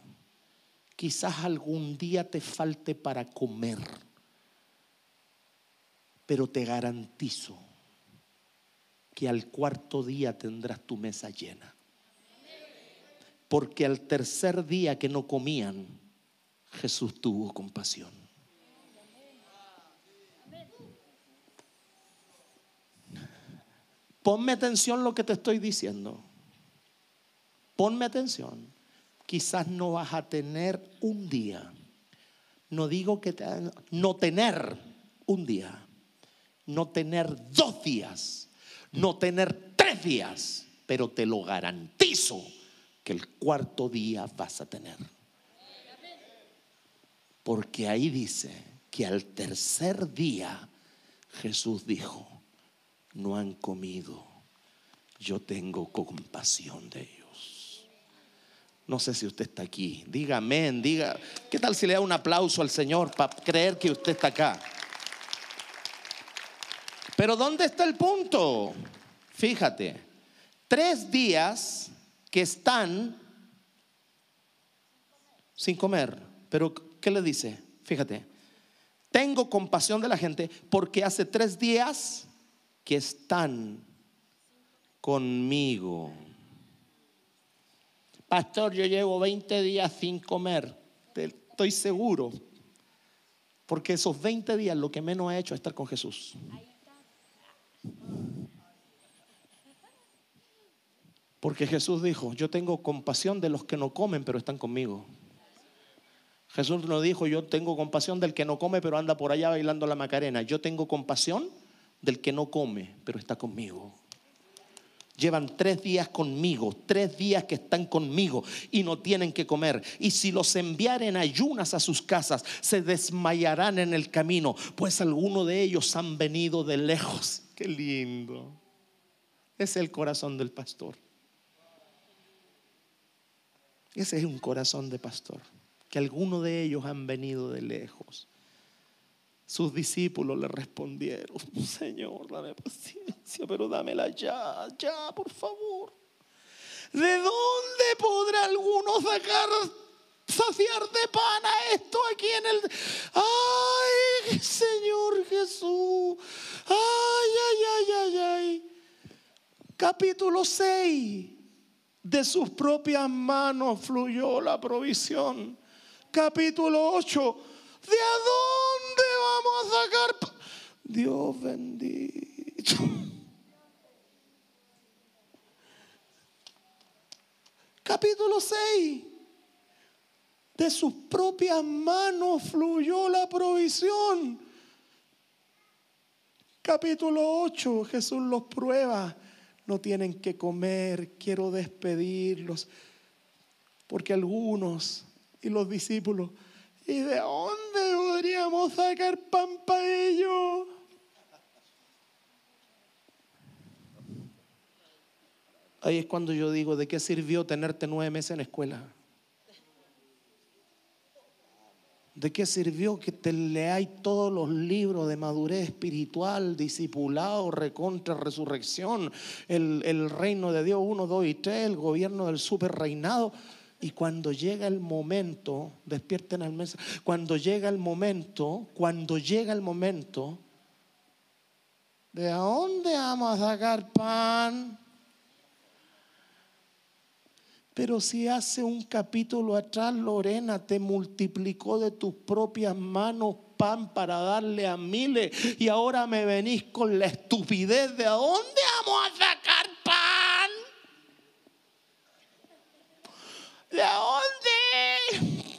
[SPEAKER 1] Quizás algún día te falte para comer, pero te garantizo que al cuarto día tendrás tu mesa llena. Porque al tercer día que no comían, Jesús tuvo compasión. Ponme atención lo que te estoy diciendo. Ponme atención. Quizás no vas a tener un día. No digo que no tener un día. No tener dos días. No tener tres días. Pero te lo garantizo que el cuarto día vas a tener. Porque ahí dice que al tercer día Jesús dijo, no han comido, yo tengo compasión de ellos. No sé si usted está aquí. Diga amén, diga. ¿Qué tal si le da un aplauso al Señor para creer que usted está acá? Pero ¿dónde está el punto? Fíjate, tres días que están sin comer. Pero ¿qué le dice? Fíjate, tengo compasión de la gente porque hace tres días que están conmigo. Pastor, yo llevo 20 días sin comer. Estoy seguro. Porque esos 20 días lo que menos he hecho es estar con Jesús. Porque Jesús dijo, yo tengo compasión de los que no comen, pero están conmigo. Jesús no dijo, yo tengo compasión del que no come, pero anda por allá bailando la macarena. Yo tengo compasión del que no come, pero está conmigo. Llevan tres días conmigo, tres días que están conmigo y no tienen que comer. Y si los enviaren ayunas a sus casas, se desmayarán en el camino, pues algunos de ellos han venido de lejos. [LAUGHS] Qué lindo. Es el corazón del pastor. Ese es un corazón de pastor, que algunos de ellos han venido de lejos. Sus discípulos le respondieron, Señor, dame paciencia, pero dámela ya, ya, por favor. ¿De dónde podrá alguno sacar, saciar de pan a esto aquí en el... Ay, Señor Jesús. Ay, ay, ay, ay, ay. Capítulo 6. De sus propias manos fluyó la provisión. Capítulo 8. ¿De dónde vamos a sacar? Dios bendito. Capítulo 6. De sus propias manos fluyó la provisión. Capítulo 8. Jesús los prueba. No tienen que comer. Quiero despedirlos. Porque algunos y los discípulos ¿Y de dónde podríamos sacar pan para ellos? Ahí es cuando yo digo, ¿de qué sirvió tenerte nueve meses en la escuela? ¿De qué sirvió que te leáis todos los libros de madurez espiritual, discipulado, recontra, resurrección, el, el reino de Dios 1, 2 y 3, el gobierno del super reinado? Y cuando llega el momento, despierten al mes, cuando llega el momento, cuando llega el momento, ¿de dónde vamos a sacar pan? Pero si hace un capítulo atrás Lorena te multiplicó de tus propias manos pan para darle a miles y ahora me venís con la estupidez de dónde vamos a sacar pan? ¿De dónde?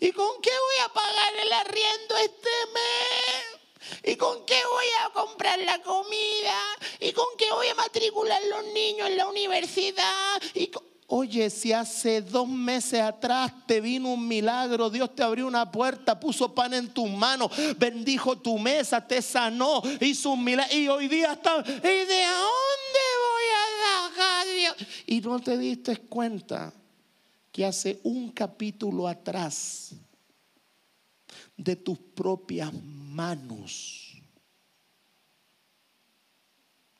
[SPEAKER 1] ¿Y con qué voy a pagar el arriendo este mes? ¿Y con qué voy a comprar la comida? ¿Y con qué voy a matricular los niños en la universidad? ¿Y Oye, si hace dos meses atrás te vino un milagro, Dios te abrió una puerta, puso pan en tus manos, bendijo tu mesa, te sanó, hizo un milagro y hoy día está... ¿Y de dónde Y no te diste cuenta que hace un capítulo atrás de tus propias manos.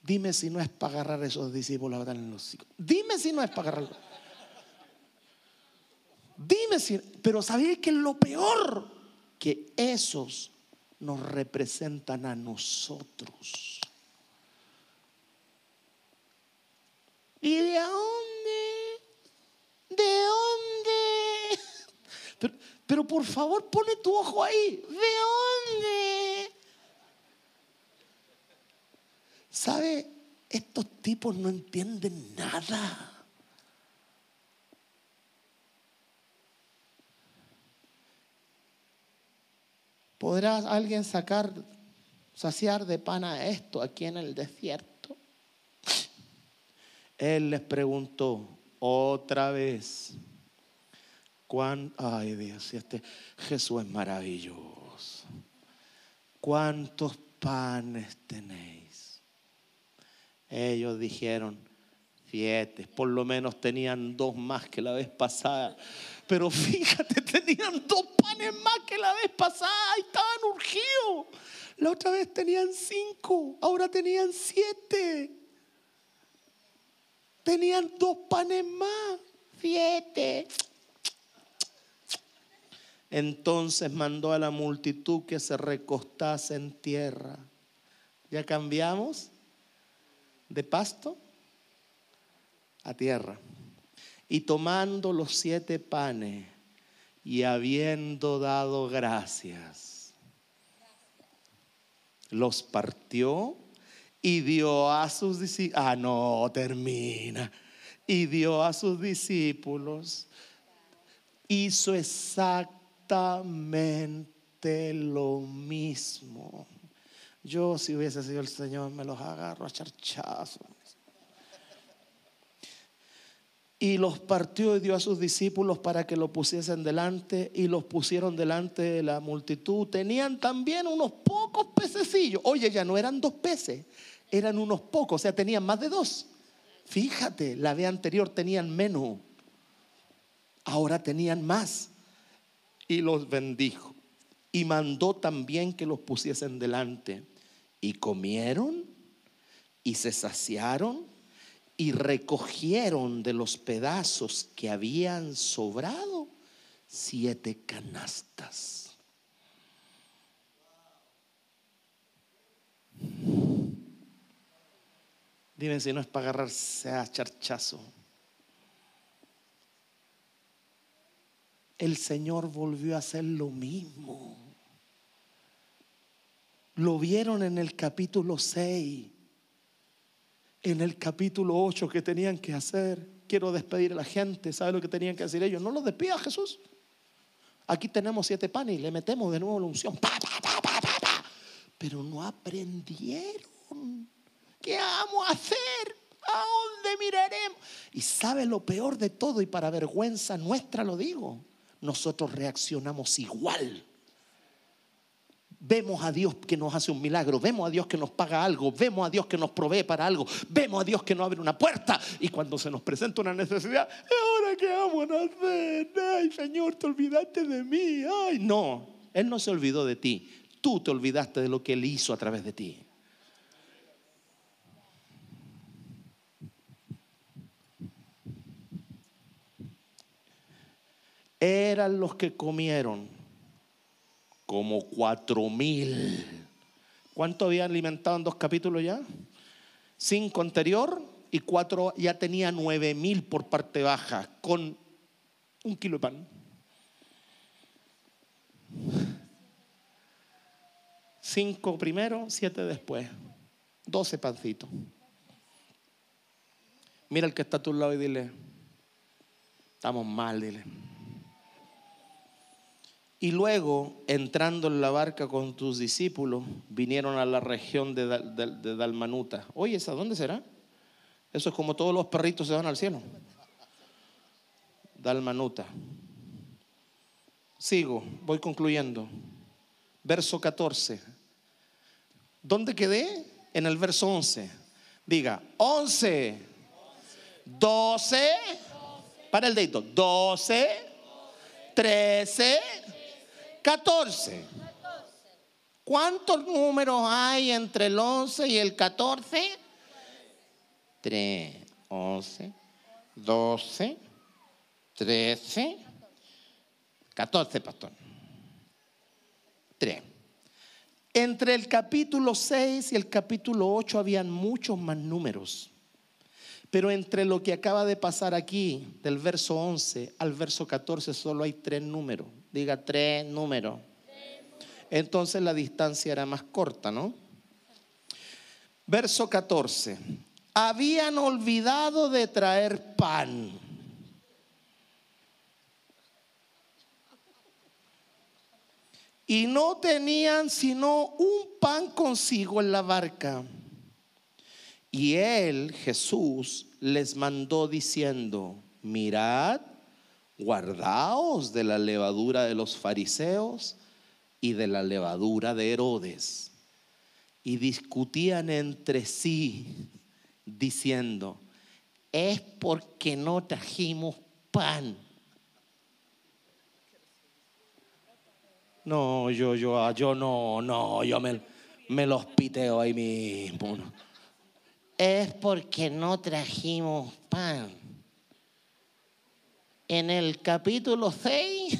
[SPEAKER 1] Dime si no es para agarrar esos discípulos en los Dime si no es para agarrarlos. Dime si, pero ¿sabéis que es lo peor? Que esos nos representan a nosotros. ¿Y de dónde? ¿De dónde? [LAUGHS] Pero, pero por favor, pone tu ojo ahí. ¿De dónde? ¿Sabe? Estos tipos no entienden nada. ¿Podrá alguien sacar, saciar de pan a esto aquí en el desierto? Él les preguntó otra vez, ¿cuán, ay Dios, este Jesús es maravilloso. ¿Cuántos panes tenéis? Ellos dijeron, siete, por lo menos tenían dos más que la vez pasada. Pero fíjate, [LAUGHS] tenían dos panes más que la vez pasada y estaban urgidos. La otra vez tenían cinco, ahora tenían siete. Tenían dos panes más, siete. Entonces mandó a la multitud que se recostase en tierra. ¿Ya cambiamos de pasto a tierra? Y tomando los siete panes y habiendo dado gracias, los partió y dio a sus discípulos. Ah, no, termina. Y dio a sus discípulos. Hizo exactamente lo mismo. Yo, si hubiese sido el Señor, me los agarro a charchazos y los partió y dio a sus discípulos para que lo pusiesen delante y los pusieron delante de la multitud. Tenían también unos pocos pececillos. Oye, ya no eran dos peces, eran unos pocos, o sea, tenían más de dos. Fíjate, la vez anterior tenían menos, ahora tenían más. Y los bendijo. Y mandó también que los pusiesen delante. Y comieron y se saciaron y recogieron de los pedazos que habían sobrado siete canastas. Dime si no es para agarrarse a charchazo. El Señor volvió a hacer lo mismo. Lo vieron en el capítulo 6 en el capítulo 8 que tenían que hacer. Quiero despedir a la gente. ¿Sabe lo que tenían que decir ellos? No los despida Jesús. Aquí tenemos siete panes y le metemos de nuevo la unción. Pero no aprendieron. ¿Qué vamos a hacer? ¿A dónde miraremos? Y sabe lo peor de todo y para vergüenza nuestra lo digo. Nosotros reaccionamos igual Vemos a Dios que nos hace un milagro, vemos a Dios que nos paga algo, vemos a Dios que nos provee para algo, vemos a Dios que nos abre una puerta y cuando se nos presenta una necesidad, ahora qué vamos a hacer? Ay, Señor, te olvidaste de mí. Ay, no, Él no se olvidó de ti, tú te olvidaste de lo que Él hizo a través de ti. Eran los que comieron como cuatro mil. ¿Cuánto habían alimentado en dos capítulos ya? Cinco anterior y cuatro ya tenía nueve mil por parte baja con un kilo de pan. Cinco primero, siete después. Doce pancitos. Mira el que está a tu lado y dile, estamos mal, dile. Y luego, entrando en la barca con tus discípulos, vinieron a la región de, Dalmanuta. Oye, ¿esa dónde será? Eso es como todos los perritos se van al cielo. Dalmanuta. Sigo, voy concluyendo. Verso 14. ¿Dónde quedé? En el verso 11. Diga, 11. 12, para el dedito, 12, 13, 14. ¿Cuántos números hay entre el 11 y el 14? 3, 11, 12, 13, 14, pastor. 3. Entre el capítulo 6 y el capítulo 8 habían muchos más números. Pero entre lo que acaba de pasar aquí, del verso 11 al verso 14, solo hay tres números. Diga tres números. Entonces la distancia era más corta, ¿no? Verso 14. Habían olvidado de traer pan. Y no tenían sino un pan consigo en la barca. Y él, Jesús, les mandó diciendo, mirad, guardaos de la levadura de los fariseos y de la levadura de Herodes. Y discutían entre sí, diciendo, es porque no trajimos pan. No, yo, yo, yo no, no, yo me, me los piteo ahí mismo. Es porque no trajimos pan. En el capítulo 6,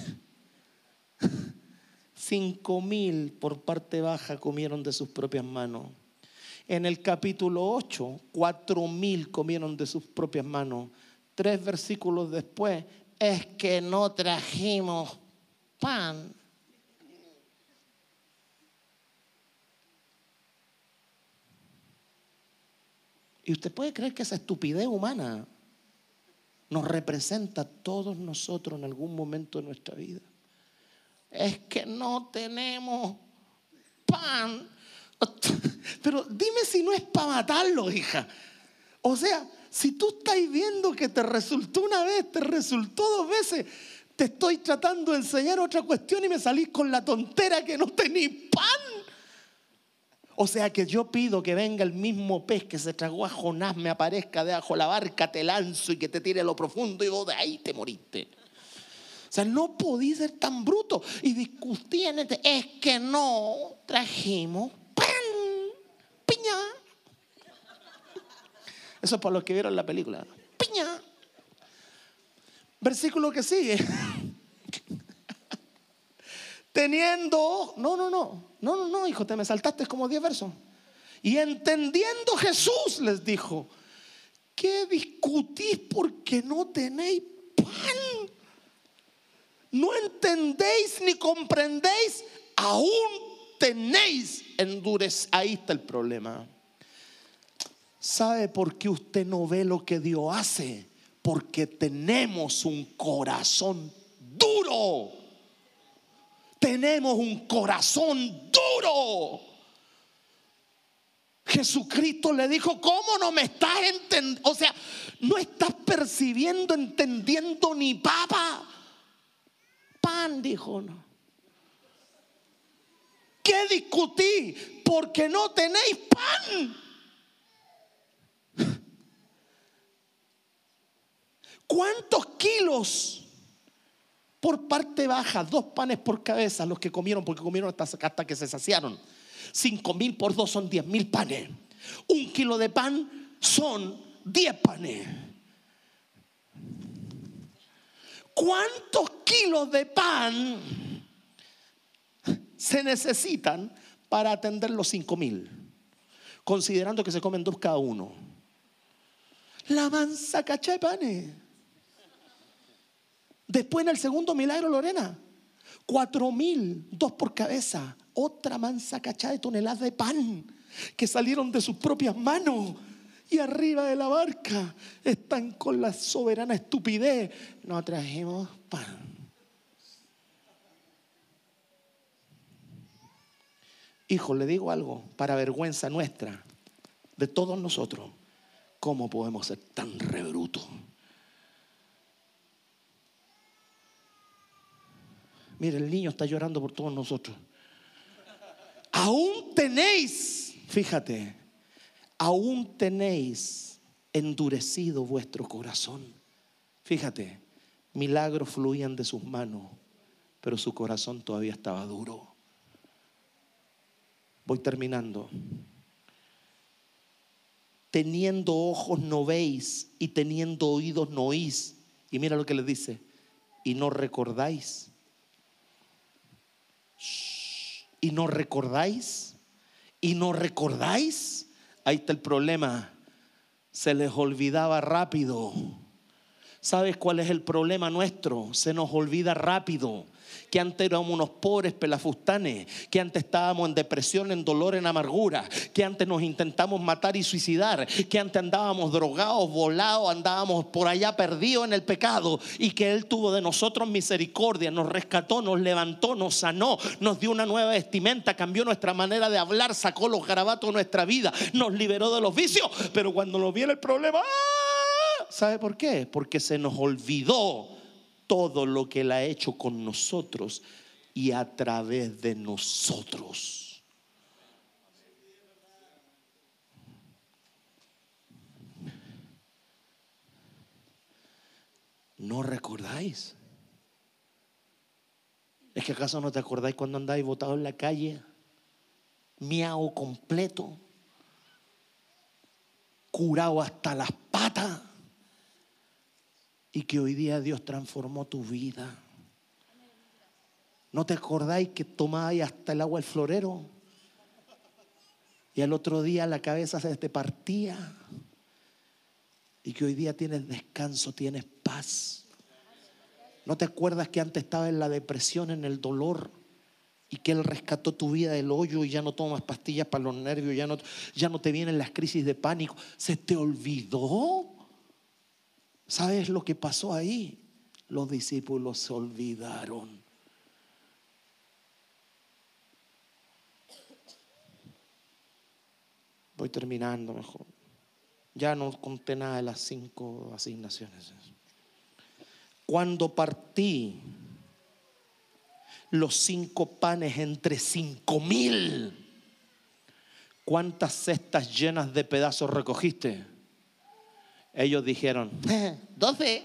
[SPEAKER 1] [LAUGHS] cinco mil por parte baja comieron de sus propias manos. En el capítulo 8, cuatro mil comieron de sus propias manos. Tres versículos después, es que no trajimos pan. Y usted puede creer que esa estupidez humana nos representa a todos nosotros en algún momento de nuestra vida. Es que no tenemos pan. [LAUGHS] Pero dime si no es para matarlo, hija. O sea, si tú estás viendo que te resultó una vez, te resultó dos veces, te estoy tratando de enseñar otra cuestión y me salís con la tontera que no tenés pan. O sea que yo pido que venga el mismo pez que se tragó a Jonás, me aparezca debajo de la barca, te lanzo y que te tire a lo profundo y vos de ahí te moriste. O sea, no podí ser tan bruto. Y discutían, entre- es que no trajimos pan, piña. Eso es para los que vieron la película. Piña. Versículo que sigue. [LAUGHS] Teniendo, no, no, no, no, no, no, hijo, te me saltaste como 10 versos. Y entendiendo Jesús les dijo, ¿qué discutís porque no tenéis pan? No entendéis ni comprendéis, aún tenéis endurez. Ahí está el problema. ¿Sabe por qué usted no ve lo que Dios hace? Porque tenemos un corazón duro. Tenemos un corazón duro. Jesucristo le dijo, ¿cómo no me estás entendiendo? O sea, no estás percibiendo, entendiendo ni papa. Pan, dijo, no. ¿Qué discutí? Porque no tenéis pan. ¿Cuántos kilos por parte baja? Dos panes por cabeza, los que comieron, porque comieron hasta, que se saciaron. Cinco mil por dos son diez mil panes. Un kilo de pan son diez panes. ¿Cuántos kilos de pan se necesitan para atender los cinco mil? Considerando que se comen dos cada uno. La mansa cacha de panes. Después en el segundo milagro, Lorena, cuatro mil, dos por cabeza, otra mansa cachada de toneladas de pan que salieron de sus propias manos. Y arriba de la barca están con la soberana estupidez. No trajimos pan. Hijo, le digo algo, para vergüenza nuestra, de todos nosotros, ¿cómo podemos ser tan rebrutos? Mire, el niño está llorando por todos nosotros. Aún tenéis, fíjate, aún tenéis endurecido vuestro corazón. Fíjate, milagros fluían de sus manos, pero su corazón todavía estaba duro. Voy terminando. Teniendo ojos no veis y teniendo oídos no oís. Y mira lo que le dice. Y no recordáis. Y no recordáis. Y no recordáis. Ahí está el problema. Se les olvidaba rápido. ¿Sabes cuál es el problema nuestro? Se nos olvida rápido que antes éramos unos pobres pelafustanes, que antes estábamos en depresión, en dolor, en amargura, que antes nos intentamos matar y suicidar, que antes andábamos drogados, volados, andábamos por allá perdidos en el pecado y que Él tuvo de nosotros misericordia, nos rescató, nos levantó, nos sanó, nos dio una nueva vestimenta, cambió nuestra manera de hablar, sacó los garabatos de nuestra vida, nos liberó de los vicios, pero cuando nos viene el problema, ¡ah! ¿Sabe por qué? Porque se nos olvidó todo lo que Él ha hecho con nosotros y a través de nosotros. ¿No recordáis? ¿Es que acaso no te acordáis cuando andáis botado en la calle? Miau completo, curado hasta las patas y que hoy día Dios transformó tu vida. ¿No te acordáis que tomabais hasta el agua el florero? Y al otro día la cabeza se te partía. Y que hoy día tienes descanso, tienes paz. ¿No te acuerdas que antes estaba en la depresión, en el dolor? Y que Él rescató tu vida del hoyo y ya no tomas pastillas para los nervios, ya no, ya no te vienen las crisis de pánico. ¿Se te olvidó? ¿Sabes lo que pasó ahí? Los discípulos se olvidaron. Voy terminando mejor. Ya no conté nada de las cinco asignaciones. Cuando partí los cinco panes entre cinco mil, ¿cuántas cestas llenas de pedazos recogiste? Ellos dijeron, [LAUGHS] doce.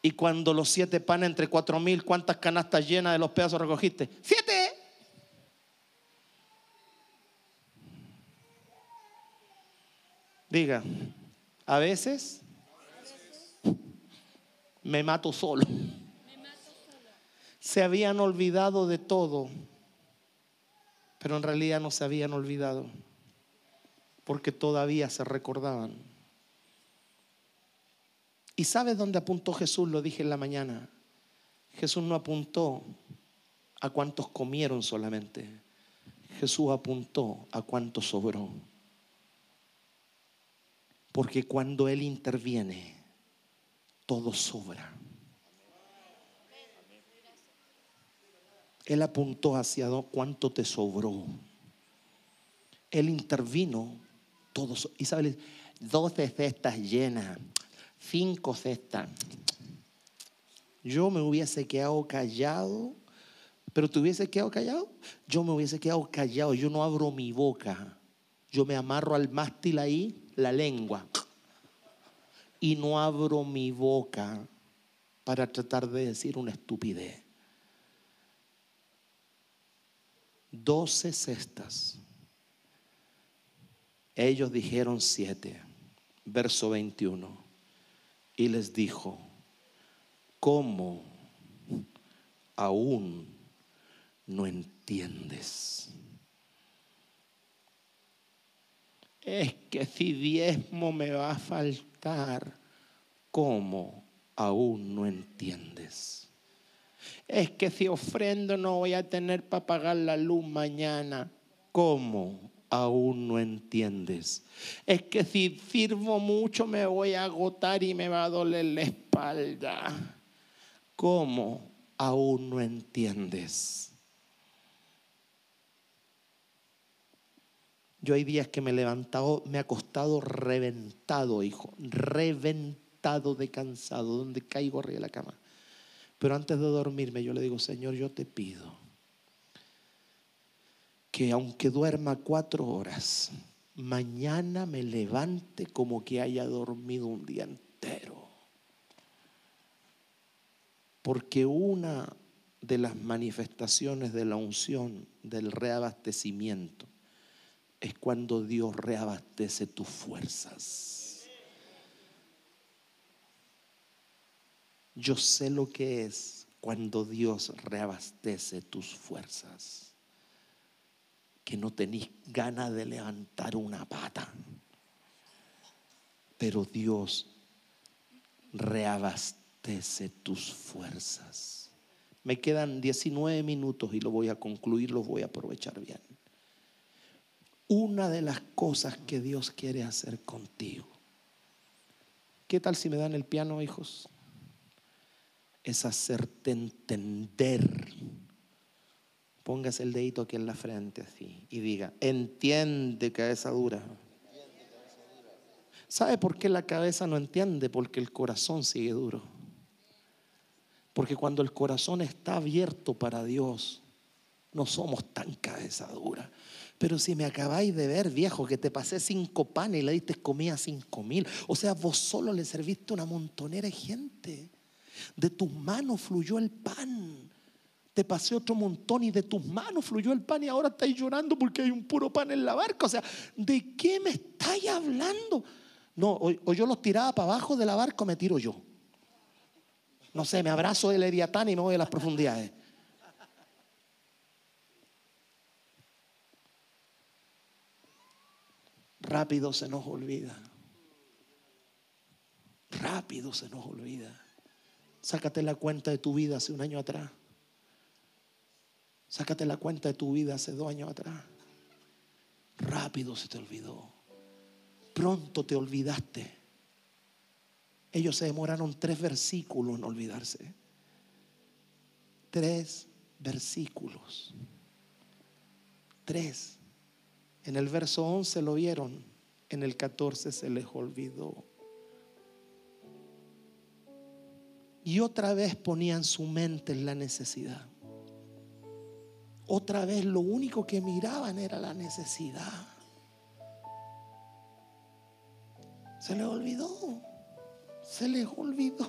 [SPEAKER 1] Y cuando los siete panes entre cuatro mil, ¿cuántas canastas llenas de los pedazos recogiste? Siete. Diga, a veces me mato solo. Se habían olvidado de todo, pero en realidad no se habían olvidado porque todavía se recordaban. ¿Y sabes dónde apuntó Jesús? Lo dije en la mañana. Jesús no apuntó a cuántos comieron solamente. Jesús apuntó a cuántos sobró. Porque cuando Él interviene, todo sobra. Él apuntó hacia cuánto te sobró. Él intervino todos. Y sabes, 12 cestas llenas, cinco cestas. Yo me hubiese quedado callado, pero te hubiese quedado callado. Yo me hubiese quedado callado. Yo no abro mi boca. Yo me amarro al mástil ahí, la lengua. Y no abro mi boca para tratar de decir una estupidez. Doce cestas ellos dijeron siete, verso 21, y les dijo, ¿cómo aún no entiendes? Es que si diezmo me va a faltar, ¿cómo aún no entiendes? Es que si ofrendo no voy a tener para pagar la luz mañana, ¿cómo aún no entiendes. Es que si sirvo mucho me voy a agotar y me va a doler la espalda. ¿Cómo aún no entiendes? Yo hay días que me he levantado, me ha acostado reventado, hijo, reventado de cansado, donde caigo arriba de la cama. Pero antes de dormirme yo le digo, Señor, yo te pido que aunque duerma cuatro horas, mañana me levante como que haya dormido un día entero. Porque una de las manifestaciones de la unción, del reabastecimiento, es cuando Dios reabastece tus fuerzas. Yo sé lo que es cuando Dios reabastece tus fuerzas, que no tenés ganas de levantar una pata, pero Dios reabastece tus fuerzas. Me quedan 19 minutos y lo voy a concluir, lo voy a aprovechar bien. Una de las cosas que Dios quiere hacer contigo. ¿Qué tal si me dan el piano, hijos? Es hacerte entender. Póngase el dedito aquí en la frente así y diga, entiende cabeza dura. ¿Sabe por qué la cabeza no entiende? Porque el corazón sigue duro. Porque cuando el corazón está abierto para Dios, no somos tan cabeza dura. Pero si me acabáis de ver, viejo, que te pasé cinco panes y le diste comida a cinco mil. O sea, vos solo le serviste una montonera de gente. De tus manos fluyó el pan. Te pasé otro montón y de tus manos fluyó el pan y ahora estáis llorando porque hay un puro pan en la barca. O sea, ¿de qué me estáis hablando? No, o, yo los tiraba para abajo de la barca o me tiro yo no sé, me abrazo del Leviatán y me voy a las profundidades. Rápido se nos olvida. Rápido se nos olvida. Sácate la cuenta de tu vida hace un año atrás. Sácate la cuenta de tu vida hace dos años atrás. Rápido se te olvidó. Pronto te olvidaste. Ellos se demoraron tres versículos en olvidarse. Tres versículos. Tres. En el verso 11 lo vieron, en el 14 se les olvidó. Y otra vez ponían su mente en la necesidad. Otra vez lo único que miraban era la necesidad. Se les olvidó se les olvidó.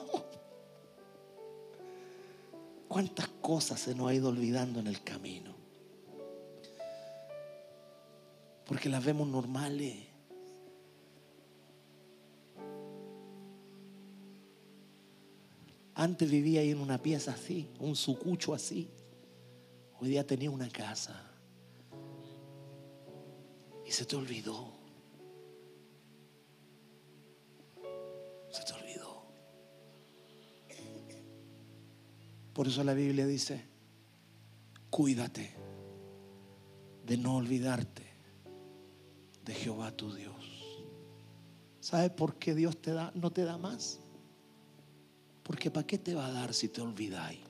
[SPEAKER 1] ¿Cuántas cosas se nos ha ido olvidando en el camino? Porque las vemos normales. Antes vivía ahí en una pieza así, un sucucho así. Hoy día tenía una casa. Y se te olvidó. Por eso la Biblia dice, cuídate de no olvidarte de Jehová tu Dios. ¿Sabe por qué Dios te da, no te da más? Porque ¿para qué te va a dar si te olvidáis?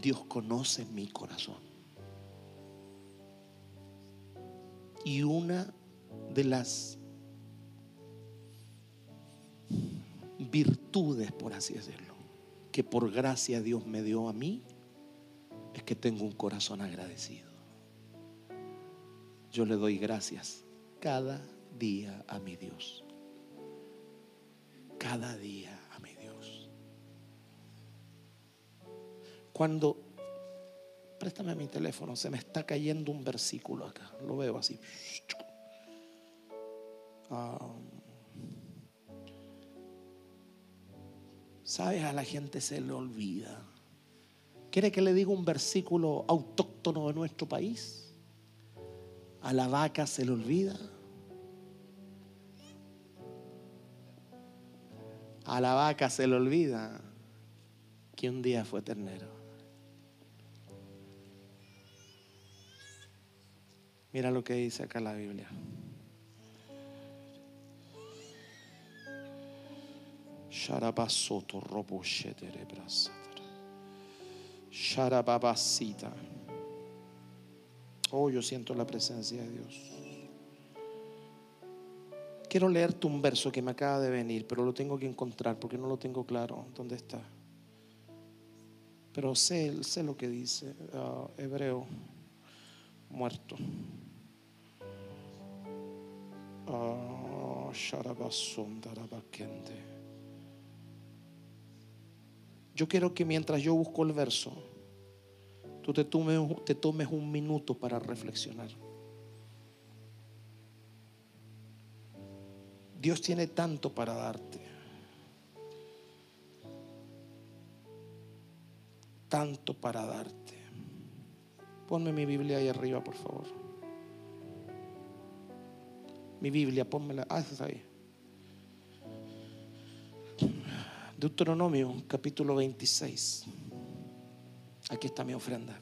[SPEAKER 1] Dios conoce mi corazón. Y una de las virtudes, por así decirlo, que por gracia Dios me dio a mí, es que tengo un corazón agradecido. Yo le doy gracias cada día a mi Dios. Cada día Cuando, préstame mi teléfono, se me está cayendo un versículo acá, lo veo así. Um, ¿Sabes? A la gente se le olvida. ¿Quiere que le diga un versículo autóctono de nuestro país? A la vaca se le olvida. A la vaca se le olvida que un día fue ternero. Mira lo que dice acá la Biblia. Sharabasoto. Oh, yo siento la presencia de Dios. Quiero leerte un verso que me acaba de venir, pero lo tengo que encontrar porque no lo tengo claro. ¿Dónde está? pero sé, sé lo que dice ah, Hebreo, muerto. Ah. Yo quiero que mientras yo busco el verso, tú te tomes, te tomes un minuto para reflexionar. Dios tiene tanto para darte. Tanto para darte. Ponme mi Biblia ahí arriba, por favor. Mi Biblia, pónmela. Ah, esa ahí. Deuteronomio, capítulo 26. Aquí está mi ofrenda.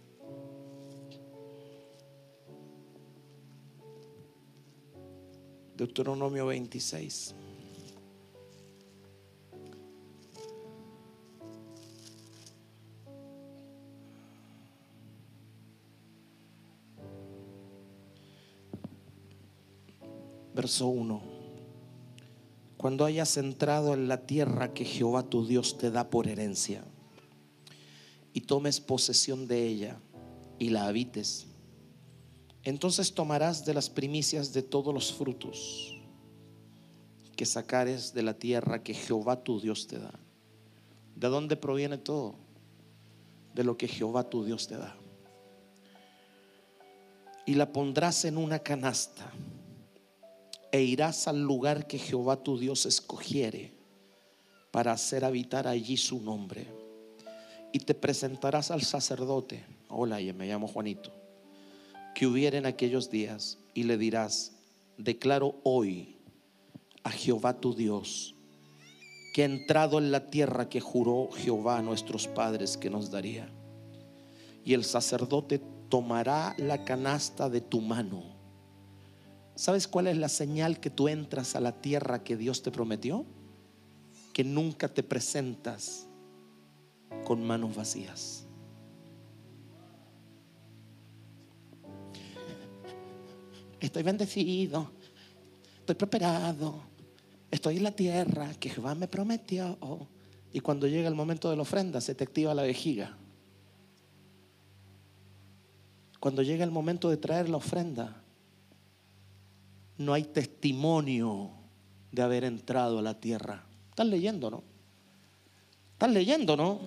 [SPEAKER 1] Deuteronomio 26. Verso 1. Cuando hayas entrado en la tierra que Jehová tu Dios te da por herencia y tomes posesión de ella y la habites, entonces tomarás de las primicias de todos los frutos que sacares de la tierra que Jehová tu Dios te da. ¿De dónde proviene todo? De lo que Jehová tu Dios te da. Y la pondrás en una canasta e irás al lugar que Jehová tu Dios escogiere para hacer habitar allí su nombre. Y te presentarás al sacerdote. Hola, me llamo Juanito que hubiera en aquellos días y le dirás, declaro hoy a Jehová tu Dios que ha entrado en la tierra que juró Jehová a nuestros padres que nos daría. Y el sacerdote tomará la canasta de tu mano. ¿Sabes cuál es la señal que tú entras a la tierra que Dios te prometió? Que nunca te presentas con manos vacías. estoy bendecido, estoy preparado, estoy en la tierra que Jehová me prometió. Y cuando llega el momento de la ofrenda, se te activa la vejiga. Cuando llega el momento de traer la ofrenda, no hay testimonio de haber entrado a la tierra. Estás leyendo, ¿no? Estás leyendo, ¿no?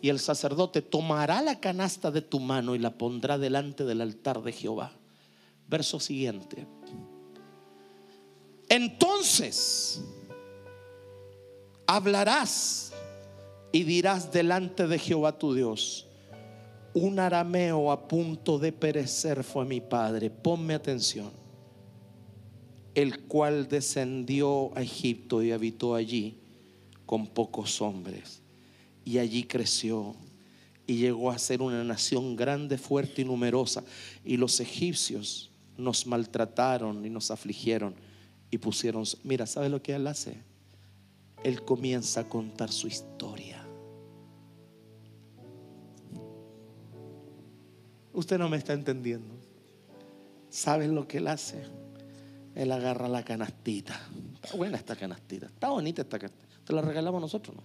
[SPEAKER 1] Y el sacerdote tomará la canasta de tu mano y la pondrá delante del altar de Jehová. Verso siguiente. Entonces hablarás y dirás delante de Jehová tu Dios, un arameo a punto de perecer fue mi padre, ponme atención, el cual descendió a Egipto y habitó allí con pocos hombres, y allí creció y llegó a ser una nación grande, fuerte y numerosa, y los egipcios nos maltrataron y nos afligieron y pusieron... Mira, ¿sabe lo que él hace? Él comienza a contar su historia. Usted no me está entendiendo. ¿Saben lo que él hace? Él agarra la canastita. Está buena esta canastita. Está bonita esta canastita. Te la regalamos nosotros, ¿no?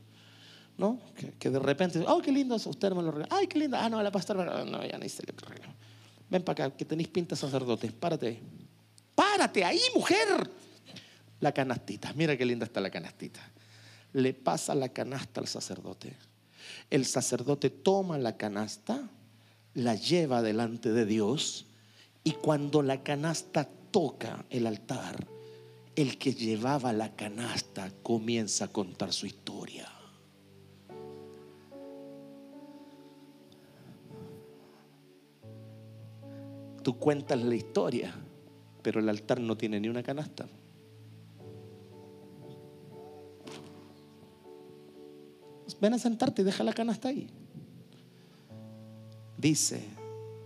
[SPEAKER 1] ¿No? Que, de repente, oh, qué lindo, usted me lo regaló. Ay, qué linda. Ah, no, la pastora, no, ya ni se le regaló. Ven para acá, que tenéis pinta sacerdote. Párate ahí. Párate ahí, mujer. La canastita. Mira qué linda está la canastita. Le pasa la canasta al sacerdote. El sacerdote toma la canasta, la lleva delante de Dios y cuando la canasta toca el altar, el que llevaba la canasta comienza a contar su historia. Tú cuentas la historia, pero el altar no tiene ni una canasta. Ven a sentarte y deja la canasta ahí. Dice,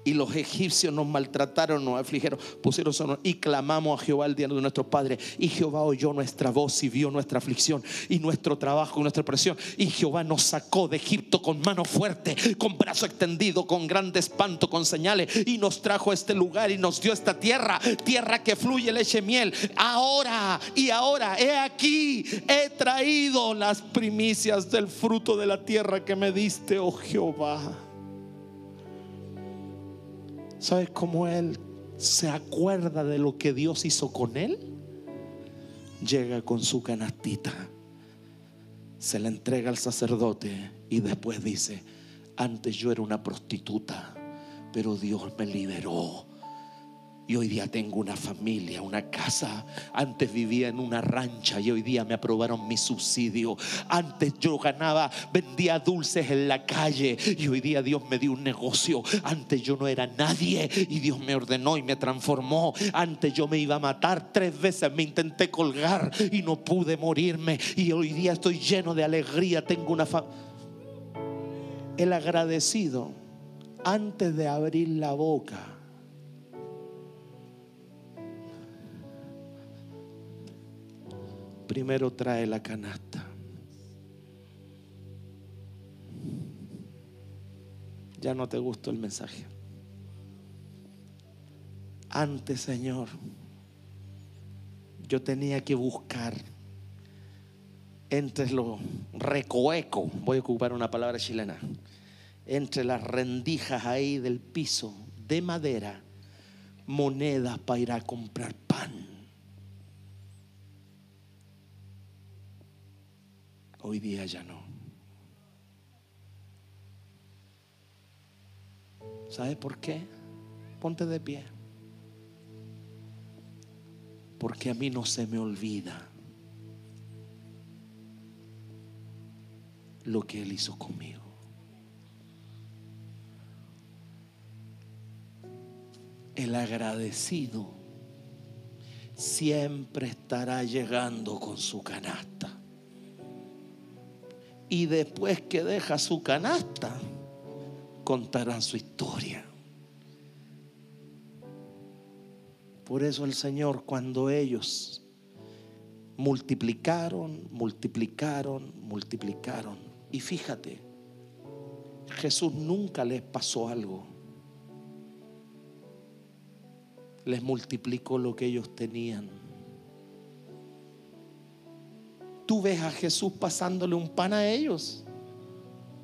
[SPEAKER 1] y los egipcios nos maltrataron, nos afligieron, pusieron sonor y clamamos a Jehová el día de nuestro Padre. Y Jehová oyó nuestra voz y vio nuestra aflicción y nuestro trabajo y nuestra presión. Y Jehová nos sacó de Egipto con mano fuerte, con brazo extendido, con grande espanto, con señales. Y nos trajo a este lugar y nos dio esta tierra, tierra que fluye leche y miel. Ahora. Y ahora, he aquí, he traído las primicias del fruto de la tierra que me diste, oh Jehová. ¿Sabes cómo él se acuerda de lo que Dios hizo con él? Llega con su canastita, se la entrega al sacerdote y después dice, antes yo era una prostituta, pero Dios me liberó y hoy día tengo una familia, una casa. Antes vivía en una rancha y hoy día me aprobaron mi subsidio. Antes yo ganaba, vendía dulces en la calle y hoy día Dios me dio un negocio. Antes yo no era nadie y Dios me ordenó y me transformó. Antes yo me iba a matar. Tres veces me intenté colgar y no pude morirme. Y hoy día estoy lleno de alegría. Tengo una familia. El agradecido antes de abrir la boca primero trae la canasta. Ya no te gustó el mensaje. Antes, Señor, yo tenía que buscar entre los recoeco, voy a ocupar una palabra chilena, entre las rendijas ahí del piso de madera, monedas para ir a comprar pan. Hoy día ya no. ¿Sabe por qué? Ponte de pie. Porque a mí no se me olvida lo que Él hizo conmigo. El agradecido siempre estará llegando con su canasta y después que deja su canasta, contarán su historia. Por eso el Señor, cuando ellos multiplicaron, multiplicaron, multiplicaron, y fíjate, Jesús nunca les pasó algo. Les multiplicó lo que ellos tenían. Tú ves a Jesús pasándole un pan a ellos.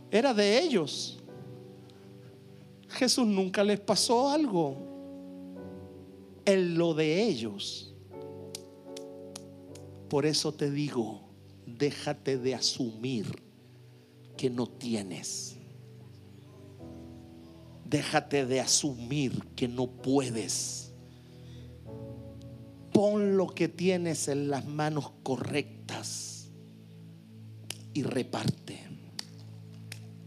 [SPEAKER 1] Era de ellos. Jesús nunca les pasó algo. En lo de ellos. Por eso te digo, déjate de asumir que no tienes. Déjate de asumir que no puedes. Pon lo que tienes en las manos correctas y reparte,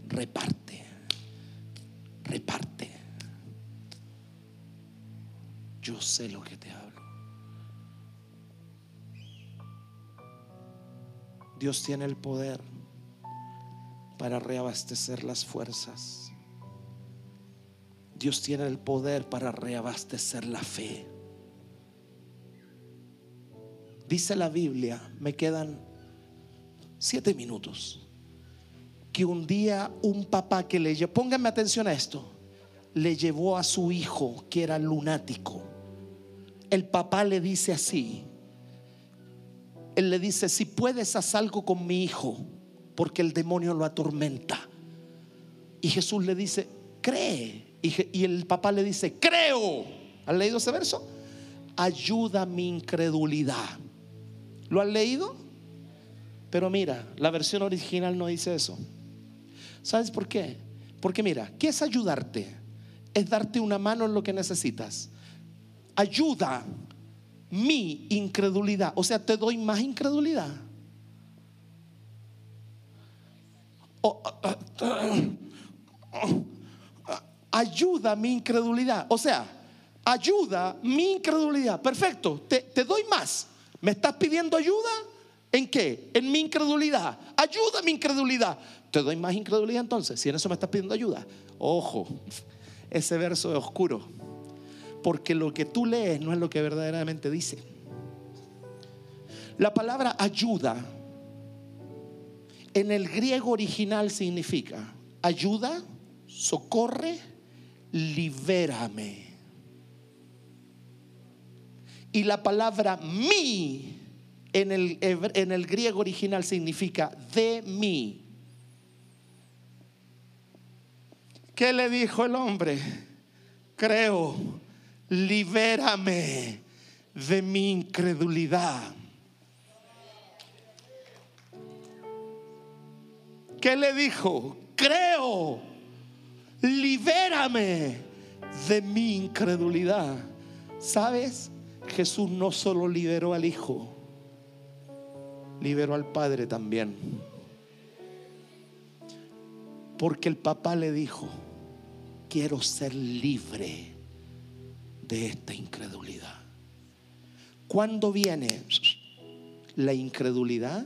[SPEAKER 1] reparte, reparte. Yo sé lo que te hablo. Dios tiene el poder para reabastecer las fuerzas. Dios tiene el poder para reabastecer la fe. Dice la Biblia, me quedan siete minutos, que un día un papá que le llevó, pónganme atención a esto, le llevó a su hijo que era lunático. El papá le dice así, él le dice, si puedes haz algo con mi hijo, porque el demonio lo atormenta. Y Jesús le dice, cree. Y, el papá le dice, creo. ¿Han leído ese verso? Ayuda mi incredulidad. ¿Lo han leído? Pero mira, la versión original no dice eso. ¿Sabes por qué? Porque mira, ¿qué es ayudarte? Es darte una mano en lo que necesitas. Ayuda mi incredulidad. O sea, te doy más incredulidad. ayuda mi incredulidad. O sea, ayuda mi incredulidad. Perfecto, te, te doy más. ¿Me estás pidiendo ayuda? ¿En qué? En mi incredulidad. Ayuda a mi incredulidad. Te doy más incredulidad entonces, si en eso me estás pidiendo ayuda. Ojo, ese verso es oscuro. Porque lo que tú lees no es lo que verdaderamente dice. La palabra ayuda en el griego original significa ayuda, socorre, libérame. Y la palabra mi en el, griego original significa de mí. ¿Qué le dijo el hombre? Creo, libérame de mi incredulidad. ¿Qué le dijo? Creo, libérame de mi incredulidad. ¿Sabes? Jesús no solo liberó al Hijo, liberó al Padre también. Porque el papá le dijo, quiero ser libre de esta incredulidad. ¿Cuándo viene la incredulidad?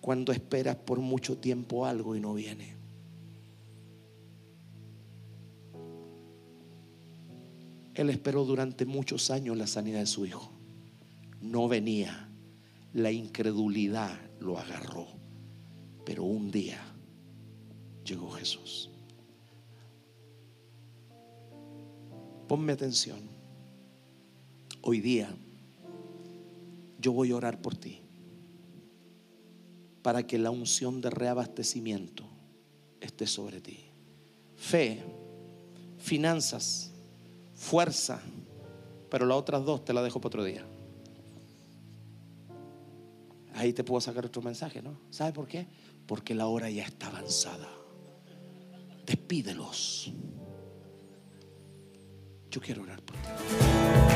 [SPEAKER 1] Cuando esperas por mucho tiempo algo y no viene. Él esperó durante muchos años la sanidad de su hijo. No venía. La incredulidad lo agarró. Pero un día llegó Jesús. Ponme atención. Hoy día yo voy a orar por ti para que la unción de reabastecimiento esté sobre ti. Fe, finanzas, fuerza, pero las otras dos te las dejo para otro día. Ahí te puedo sacar otro mensaje, ¿no? ¿Sabe por qué? Porque la hora ya está avanzada. Despídelos. Yo quiero orar por ti.